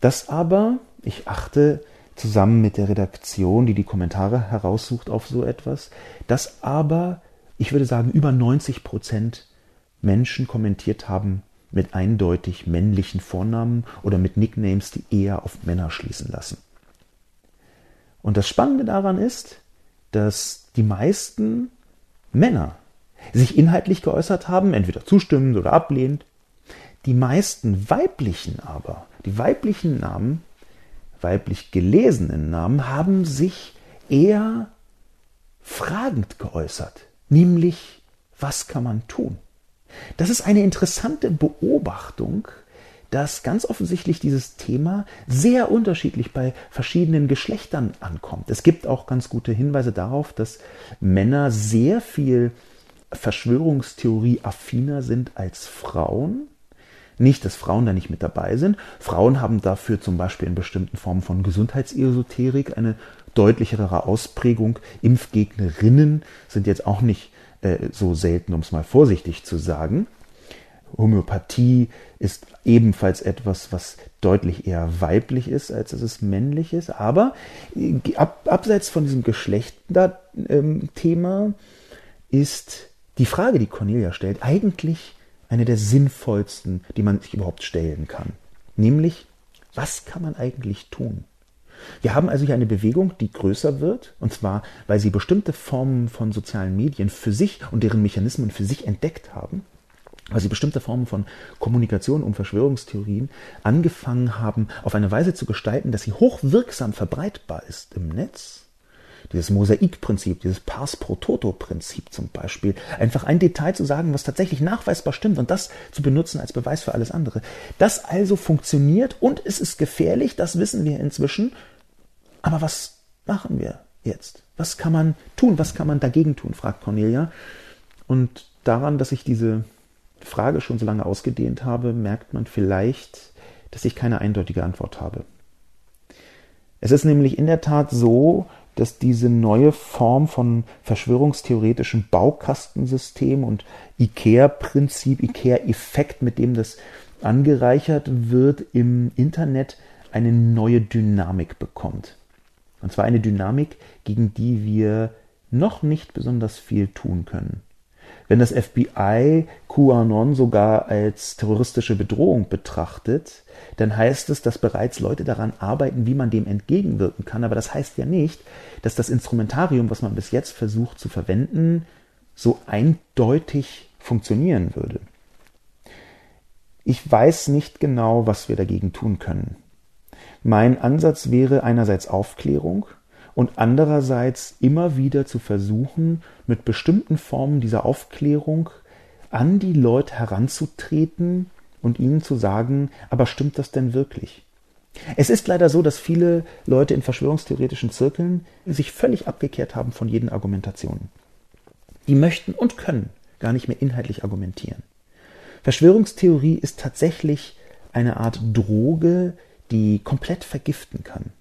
dass aber, ich achte zusammen mit der Redaktion, die die Kommentare heraussucht auf so etwas, dass aber, ich würde sagen, über 90 Prozent Menschen kommentiert haben mit eindeutig männlichen Vornamen oder mit Nicknames, die eher auf Männer schließen lassen. Und das Spannende daran ist, dass die meisten Männer sich inhaltlich geäußert haben, entweder zustimmend oder ablehnend. Die meisten weiblichen aber, die weiblichen Namen, weiblich gelesenen Namen, haben sich eher fragend geäußert, nämlich was kann man tun? Das ist eine interessante Beobachtung, dass ganz offensichtlich dieses Thema sehr unterschiedlich bei verschiedenen Geschlechtern ankommt. Es gibt auch ganz gute Hinweise darauf, dass Männer sehr viel Verschwörungstheorie affiner sind als Frauen. Nicht, dass Frauen da nicht mit dabei sind. Frauen haben dafür zum Beispiel in bestimmten Formen von Gesundheitsesoterik eine deutlichere Ausprägung. Impfgegnerinnen sind jetzt auch nicht äh, so selten, um es mal vorsichtig zu sagen. Homöopathie ist ebenfalls etwas, was deutlich eher weiblich ist, als dass es männlich ist. Aber äh, ab, abseits von diesem Geschlechter-Thema ähm, ist die Frage, die Cornelia stellt, eigentlich eine der sinnvollsten, die man sich überhaupt stellen kann. Nämlich, was kann man eigentlich tun? Wir haben also hier eine Bewegung, die größer wird, und zwar, weil sie bestimmte Formen von sozialen Medien für sich und deren Mechanismen für sich entdeckt haben weil sie bestimmte Formen von Kommunikation und Verschwörungstheorien angefangen haben, auf eine Weise zu gestalten, dass sie hochwirksam verbreitbar ist im Netz. Dieses Mosaikprinzip, dieses Pars pro Toto-Prinzip zum Beispiel, einfach ein Detail zu sagen, was tatsächlich nachweisbar stimmt und das zu benutzen als Beweis für alles andere. Das also funktioniert und es ist gefährlich, das wissen wir inzwischen. Aber was machen wir jetzt? Was kann man tun? Was kann man dagegen tun? fragt Cornelia. Und daran, dass ich diese Frage schon so lange ausgedehnt habe, merkt man vielleicht, dass ich keine eindeutige Antwort habe. Es ist nämlich in der Tat so, dass diese neue Form von verschwörungstheoretischem Baukastensystem und IKEA-Prinzip, IKEA-Effekt, mit dem das angereichert wird, im Internet eine neue Dynamik bekommt. Und zwar eine Dynamik, gegen die wir noch nicht besonders viel tun können. Wenn das FBI QAnon sogar als terroristische Bedrohung betrachtet, dann heißt es, dass bereits Leute daran arbeiten, wie man dem entgegenwirken kann. Aber das heißt ja nicht, dass das Instrumentarium, was man bis jetzt versucht zu verwenden, so eindeutig funktionieren würde. Ich weiß nicht genau, was wir dagegen tun können. Mein Ansatz wäre einerseits Aufklärung, und andererseits immer wieder zu versuchen, mit bestimmten Formen dieser Aufklärung an die Leute heranzutreten und ihnen zu sagen, aber stimmt das denn wirklich? Es ist leider so, dass viele Leute in verschwörungstheoretischen Zirkeln sich völlig abgekehrt haben von jeden Argumentationen. Die möchten und können gar nicht mehr inhaltlich argumentieren. Verschwörungstheorie ist tatsächlich eine Art Droge, die komplett vergiften kann.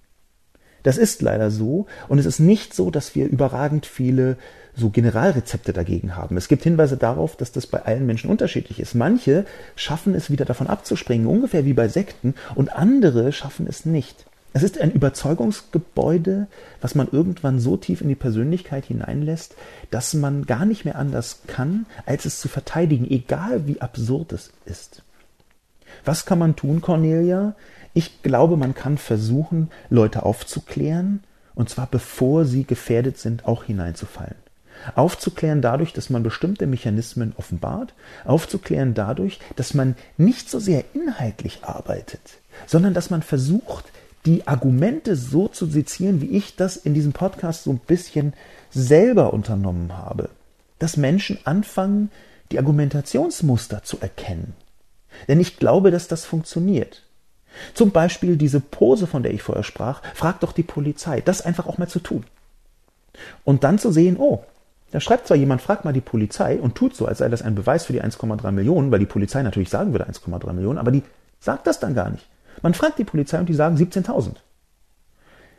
Das ist leider so. Und es ist nicht so, dass wir überragend viele so Generalrezepte dagegen haben. Es gibt Hinweise darauf, dass das bei allen Menschen unterschiedlich ist. Manche schaffen es wieder davon abzuspringen, ungefähr wie bei Sekten, und andere schaffen es nicht. Es ist ein Überzeugungsgebäude, was man irgendwann so tief in die Persönlichkeit hineinlässt, dass man gar nicht mehr anders kann, als es zu verteidigen, egal wie absurd es ist. Was kann man tun, Cornelia? Ich glaube, man kann versuchen, Leute aufzuklären, und zwar bevor sie gefährdet sind, auch hineinzufallen. Aufzuklären dadurch, dass man bestimmte Mechanismen offenbart, aufzuklären dadurch, dass man nicht so sehr inhaltlich arbeitet, sondern dass man versucht, die Argumente so zu sezieren, wie ich das in diesem Podcast so ein bisschen selber unternommen habe. Dass Menschen anfangen, die Argumentationsmuster zu erkennen. Denn ich glaube, dass das funktioniert. Zum Beispiel diese Pose, von der ich vorher sprach, fragt doch die Polizei, das einfach auch mal zu tun. Und dann zu sehen, oh, da schreibt zwar jemand, fragt mal die Polizei und tut so, als sei das ein Beweis für die 1,3 Millionen, weil die Polizei natürlich sagen würde 1,3 Millionen, aber die sagt das dann gar nicht. Man fragt die Polizei und die sagen 17.000.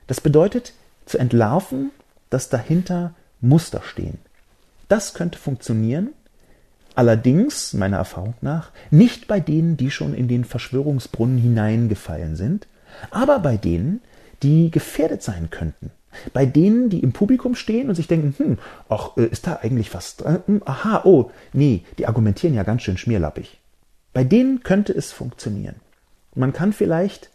Das bedeutet, zu entlarven, dass dahinter Muster stehen. Das könnte funktionieren, Allerdings, meiner Erfahrung nach, nicht bei denen, die schon in den Verschwörungsbrunnen hineingefallen sind, aber bei denen, die gefährdet sein könnten. Bei denen, die im Publikum stehen und sich denken, hm, ach, äh, ist da eigentlich was dran? Hm, aha, oh, nee, die argumentieren ja ganz schön schmierlappig. Bei denen könnte es funktionieren. Man kann vielleicht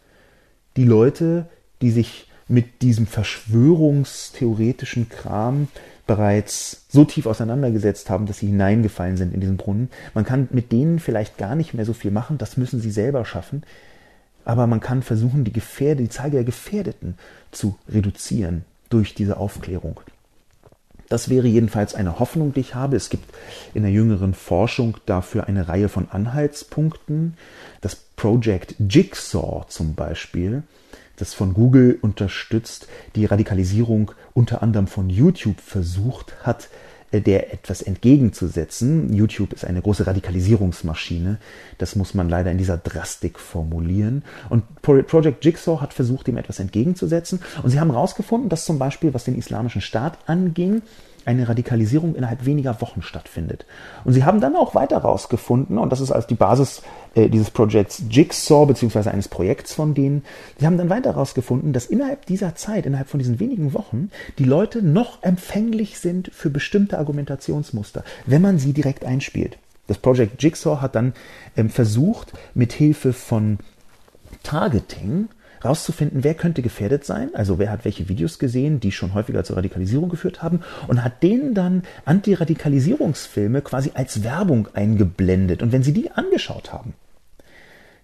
die Leute, die sich mit diesem verschwörungstheoretischen Kram bereits so tief auseinandergesetzt haben, dass sie hineingefallen sind in diesen Brunnen. Man kann mit denen vielleicht gar nicht mehr so viel machen, das müssen sie selber schaffen. Aber man kann versuchen, die Gefährde, die Zahl der Gefährdeten zu reduzieren durch diese Aufklärung. Das wäre jedenfalls eine Hoffnung, die ich habe. Es gibt in der jüngeren Forschung dafür eine Reihe von Anhaltspunkten. Das Project Jigsaw zum Beispiel das von Google unterstützt, die Radikalisierung unter anderem von YouTube versucht hat, äh, der etwas entgegenzusetzen. YouTube ist eine große Radikalisierungsmaschine. Das muss man leider in dieser Drastik formulieren. Und Project Jigsaw hat versucht, dem etwas entgegenzusetzen. Und sie haben herausgefunden, dass zum Beispiel, was den islamischen Staat anging, eine Radikalisierung innerhalb weniger Wochen stattfindet. Und sie haben dann auch weiter herausgefunden, und das ist als die Basis äh, dieses Projekts Jigsaw, beziehungsweise eines Projekts von denen, sie haben dann weiter herausgefunden, dass innerhalb dieser Zeit, innerhalb von diesen wenigen Wochen, die Leute noch empfänglich sind für bestimmte Argumentationsmuster, wenn man sie direkt einspielt. Das Project Jigsaw hat dann ähm, versucht, mit Hilfe von Targeting, rauszufinden, wer könnte gefährdet sein, also wer hat welche Videos gesehen, die schon häufiger zur Radikalisierung geführt haben und hat denen dann Antiradikalisierungsfilme quasi als Werbung eingeblendet. Und wenn sie die angeschaut haben,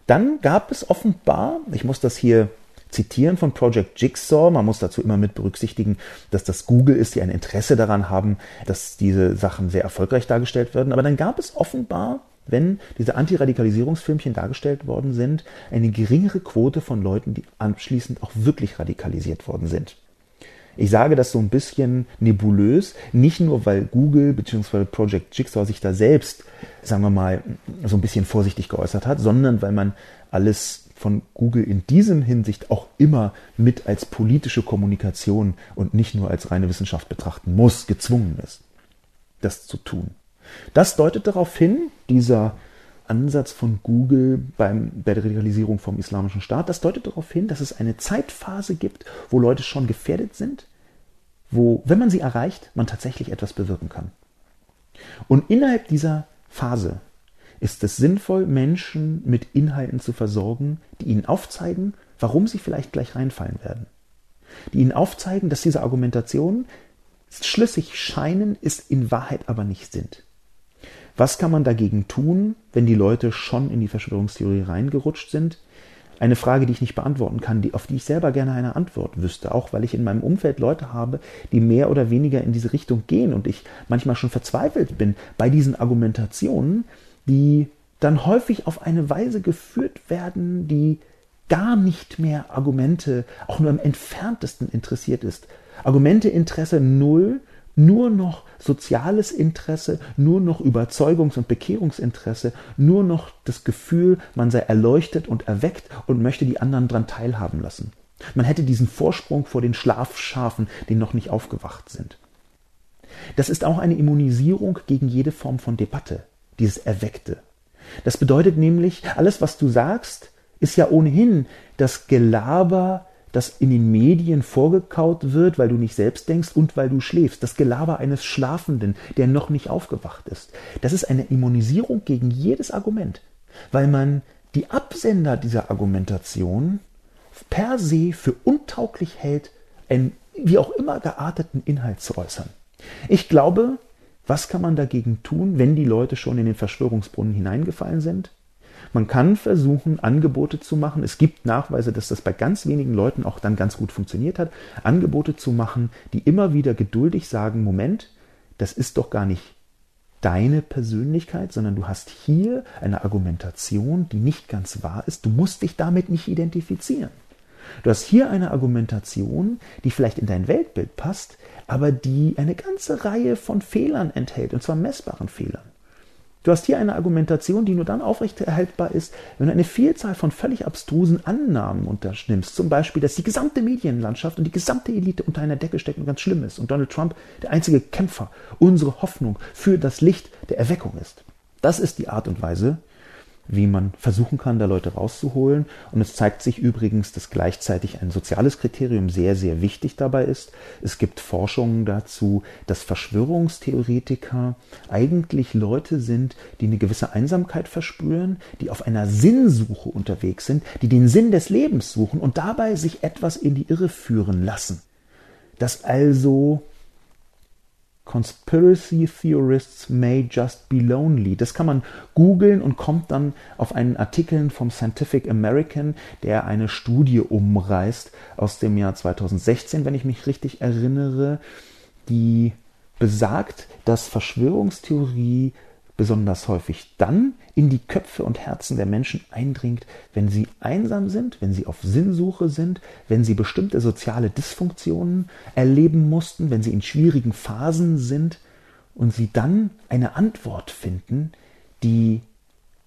dann gab es offenbar, ich muss das hier zitieren von Project Jigsaw. Man muss dazu immer mit berücksichtigen, dass das Google ist, die ein Interesse daran haben, dass diese Sachen sehr erfolgreich dargestellt werden. Aber dann gab es offenbar wenn diese Antiradikalisierungsfilmchen dargestellt worden sind, eine geringere Quote von Leuten, die anschließend auch wirklich radikalisiert worden sind. Ich sage das so ein bisschen nebulös, nicht nur weil Google bzw. Project Jigsaw sich da selbst, sagen wir mal, so ein bisschen vorsichtig geäußert hat, sondern weil man alles von Google in diesem Hinsicht auch immer mit als politische Kommunikation und nicht nur als reine Wissenschaft betrachten muss, gezwungen ist, das zu tun. Das deutet darauf hin, dieser Ansatz von Google beim, bei der Radikalisierung vom Islamischen Staat, das deutet darauf hin, dass es eine Zeitphase gibt, wo Leute schon gefährdet sind, wo, wenn man sie erreicht, man tatsächlich etwas bewirken kann. Und innerhalb dieser Phase ist es sinnvoll, Menschen mit Inhalten zu versorgen, die ihnen aufzeigen, warum sie vielleicht gleich reinfallen werden. Die ihnen aufzeigen, dass diese Argumentationen schlüssig scheinen, es in Wahrheit aber nicht sind. Was kann man dagegen tun, wenn die Leute schon in die Verschwörungstheorie reingerutscht sind? Eine Frage, die ich nicht beantworten kann, die, auf die ich selber gerne eine Antwort wüsste, auch weil ich in meinem Umfeld Leute habe, die mehr oder weniger in diese Richtung gehen und ich manchmal schon verzweifelt bin bei diesen Argumentationen, die dann häufig auf eine Weise geführt werden, die gar nicht mehr Argumente, auch nur im entferntesten interessiert ist. Argumente Interesse null, nur noch soziales Interesse, nur noch Überzeugungs- und Bekehrungsinteresse, nur noch das Gefühl, man sei erleuchtet und erweckt und möchte die anderen daran teilhaben lassen. Man hätte diesen Vorsprung vor den Schlafschafen, die noch nicht aufgewacht sind. Das ist auch eine Immunisierung gegen jede Form von Debatte, dieses Erweckte. Das bedeutet nämlich, alles, was du sagst, ist ja ohnehin das Gelaber, das in den Medien vorgekaut wird, weil du nicht selbst denkst und weil du schläfst. Das Gelaber eines Schlafenden, der noch nicht aufgewacht ist. Das ist eine Immunisierung gegen jedes Argument, weil man die Absender dieser Argumentation per se für untauglich hält, einen wie auch immer gearteten Inhalt zu äußern. Ich glaube, was kann man dagegen tun, wenn die Leute schon in den Verschwörungsbrunnen hineingefallen sind? Man kann versuchen, Angebote zu machen. Es gibt Nachweise, dass das bei ganz wenigen Leuten auch dann ganz gut funktioniert hat. Angebote zu machen, die immer wieder geduldig sagen, Moment, das ist doch gar nicht deine Persönlichkeit, sondern du hast hier eine Argumentation, die nicht ganz wahr ist. Du musst dich damit nicht identifizieren. Du hast hier eine Argumentation, die vielleicht in dein Weltbild passt, aber die eine ganze Reihe von Fehlern enthält, und zwar messbaren Fehlern. Du hast hier eine Argumentation, die nur dann aufrechterhaltbar ist, wenn du eine Vielzahl von völlig abstrusen Annahmen unternimmst. Zum Beispiel, dass die gesamte Medienlandschaft und die gesamte Elite unter einer Decke steckt und ganz schlimm ist und Donald Trump der einzige Kämpfer, unsere Hoffnung für das Licht der Erweckung ist. Das ist die Art und Weise, wie man versuchen kann, da Leute rauszuholen. Und es zeigt sich übrigens, dass gleichzeitig ein soziales Kriterium sehr, sehr wichtig dabei ist. Es gibt Forschungen dazu, dass Verschwörungstheoretiker eigentlich Leute sind, die eine gewisse Einsamkeit verspüren, die auf einer Sinnsuche unterwegs sind, die den Sinn des Lebens suchen und dabei sich etwas in die Irre führen lassen. Dass also Conspiracy Theorists may just be lonely. Das kann man googeln und kommt dann auf einen Artikel vom Scientific American, der eine Studie umreißt aus dem Jahr 2016, wenn ich mich richtig erinnere, die besagt, dass Verschwörungstheorie besonders häufig dann in die Köpfe und Herzen der Menschen eindringt, wenn sie einsam sind, wenn sie auf Sinnsuche sind, wenn sie bestimmte soziale Dysfunktionen erleben mussten, wenn sie in schwierigen Phasen sind und sie dann eine Antwort finden, die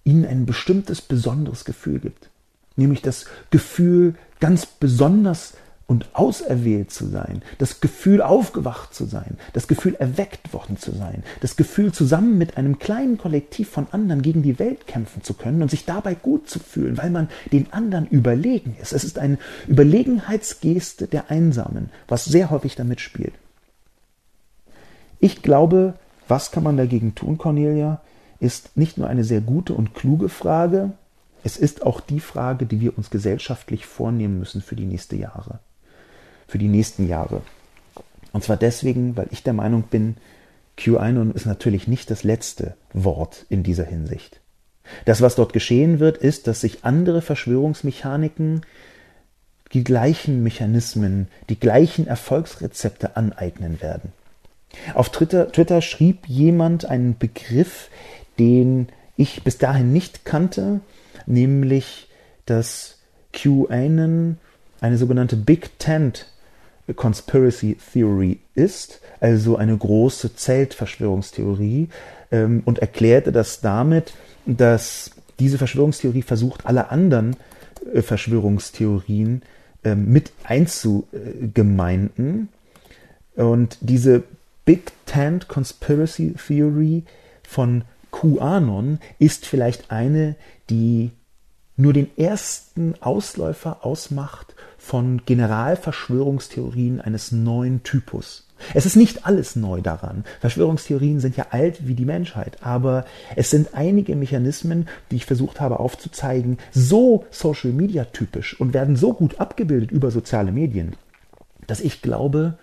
ihnen ein bestimmtes besonderes Gefühl gibt. Nämlich das Gefühl, ganz besonders und auserwählt zu sein, das Gefühl aufgewacht zu sein, das Gefühl erweckt worden zu sein, das Gefühl zusammen mit einem kleinen Kollektiv von anderen gegen die Welt kämpfen zu können und sich dabei gut zu fühlen, weil man den anderen überlegen ist. Es ist eine Überlegenheitsgeste der Einsamen, was sehr häufig damit spielt. Ich glaube, was kann man dagegen tun, Cornelia, ist nicht nur eine sehr gute und kluge Frage, es ist auch die Frage, die wir uns gesellschaftlich vornehmen müssen für die nächsten Jahre für die nächsten Jahre. Und zwar deswegen, weil ich der Meinung bin, QAnon ist natürlich nicht das letzte Wort in dieser Hinsicht. Das, was dort geschehen wird, ist, dass sich andere Verschwörungsmechaniken die gleichen Mechanismen, die gleichen Erfolgsrezepte aneignen werden. Auf Twitter, Twitter schrieb jemand einen Begriff, den ich bis dahin nicht kannte, nämlich dass QAnon eine sogenannte Big Tent Conspiracy Theory ist, also eine große Zeltverschwörungstheorie, ähm, und erklärte das damit, dass diese Verschwörungstheorie versucht, alle anderen äh, Verschwörungstheorien äh, mit einzugemeinden. Und diese Big Tent Conspiracy Theory von QAnon ist vielleicht eine, die nur den ersten Ausläufer ausmacht von Generalverschwörungstheorien eines neuen Typus. Es ist nicht alles neu daran. Verschwörungstheorien sind ja alt wie die Menschheit, aber es sind einige Mechanismen, die ich versucht habe aufzuzeigen, so Social Media typisch und werden so gut abgebildet über soziale Medien, dass ich glaube,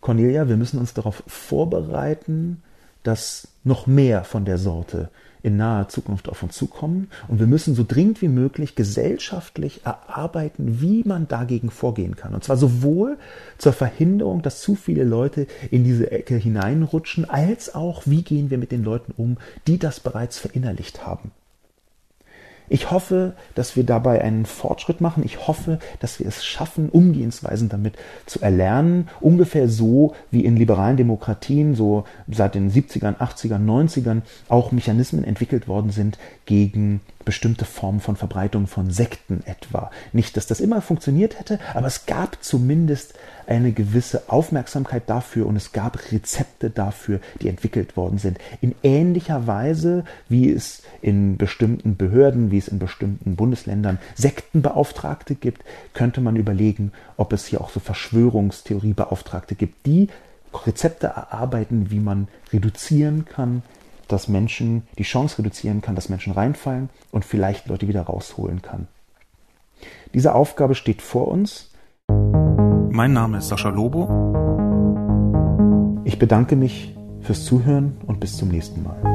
Cornelia, wir müssen uns darauf vorbereiten, dass noch mehr von der Sorte in naher Zukunft auf uns zukommen. Und wir müssen so dringend wie möglich gesellschaftlich erarbeiten, wie man dagegen vorgehen kann. Und zwar sowohl zur Verhinderung, dass zu viele Leute in diese Ecke hineinrutschen, als auch, wie gehen wir mit den Leuten um, die das bereits verinnerlicht haben. Ich hoffe, dass wir dabei einen Fortschritt machen. Ich hoffe, dass wir es schaffen, Umgehensweisen damit zu erlernen. Ungefähr so wie in liberalen Demokratien, so seit den 70ern, 80ern, 90ern auch Mechanismen entwickelt worden sind gegen bestimmte Formen von Verbreitung von Sekten etwa. Nicht, dass das immer funktioniert hätte, aber es gab zumindest eine gewisse Aufmerksamkeit dafür und es gab Rezepte dafür, die entwickelt worden sind. In ähnlicher Weise, wie es in bestimmten Behörden, wie es in bestimmten Bundesländern Sektenbeauftragte gibt, könnte man überlegen, ob es hier auch so Verschwörungstheoriebeauftragte gibt, die Rezepte erarbeiten, wie man reduzieren kann, dass Menschen die Chance reduzieren kann, dass Menschen reinfallen und vielleicht Leute wieder rausholen kann. Diese Aufgabe steht vor uns. Mein Name ist Sascha Lobo. Ich bedanke mich fürs Zuhören und bis zum nächsten Mal.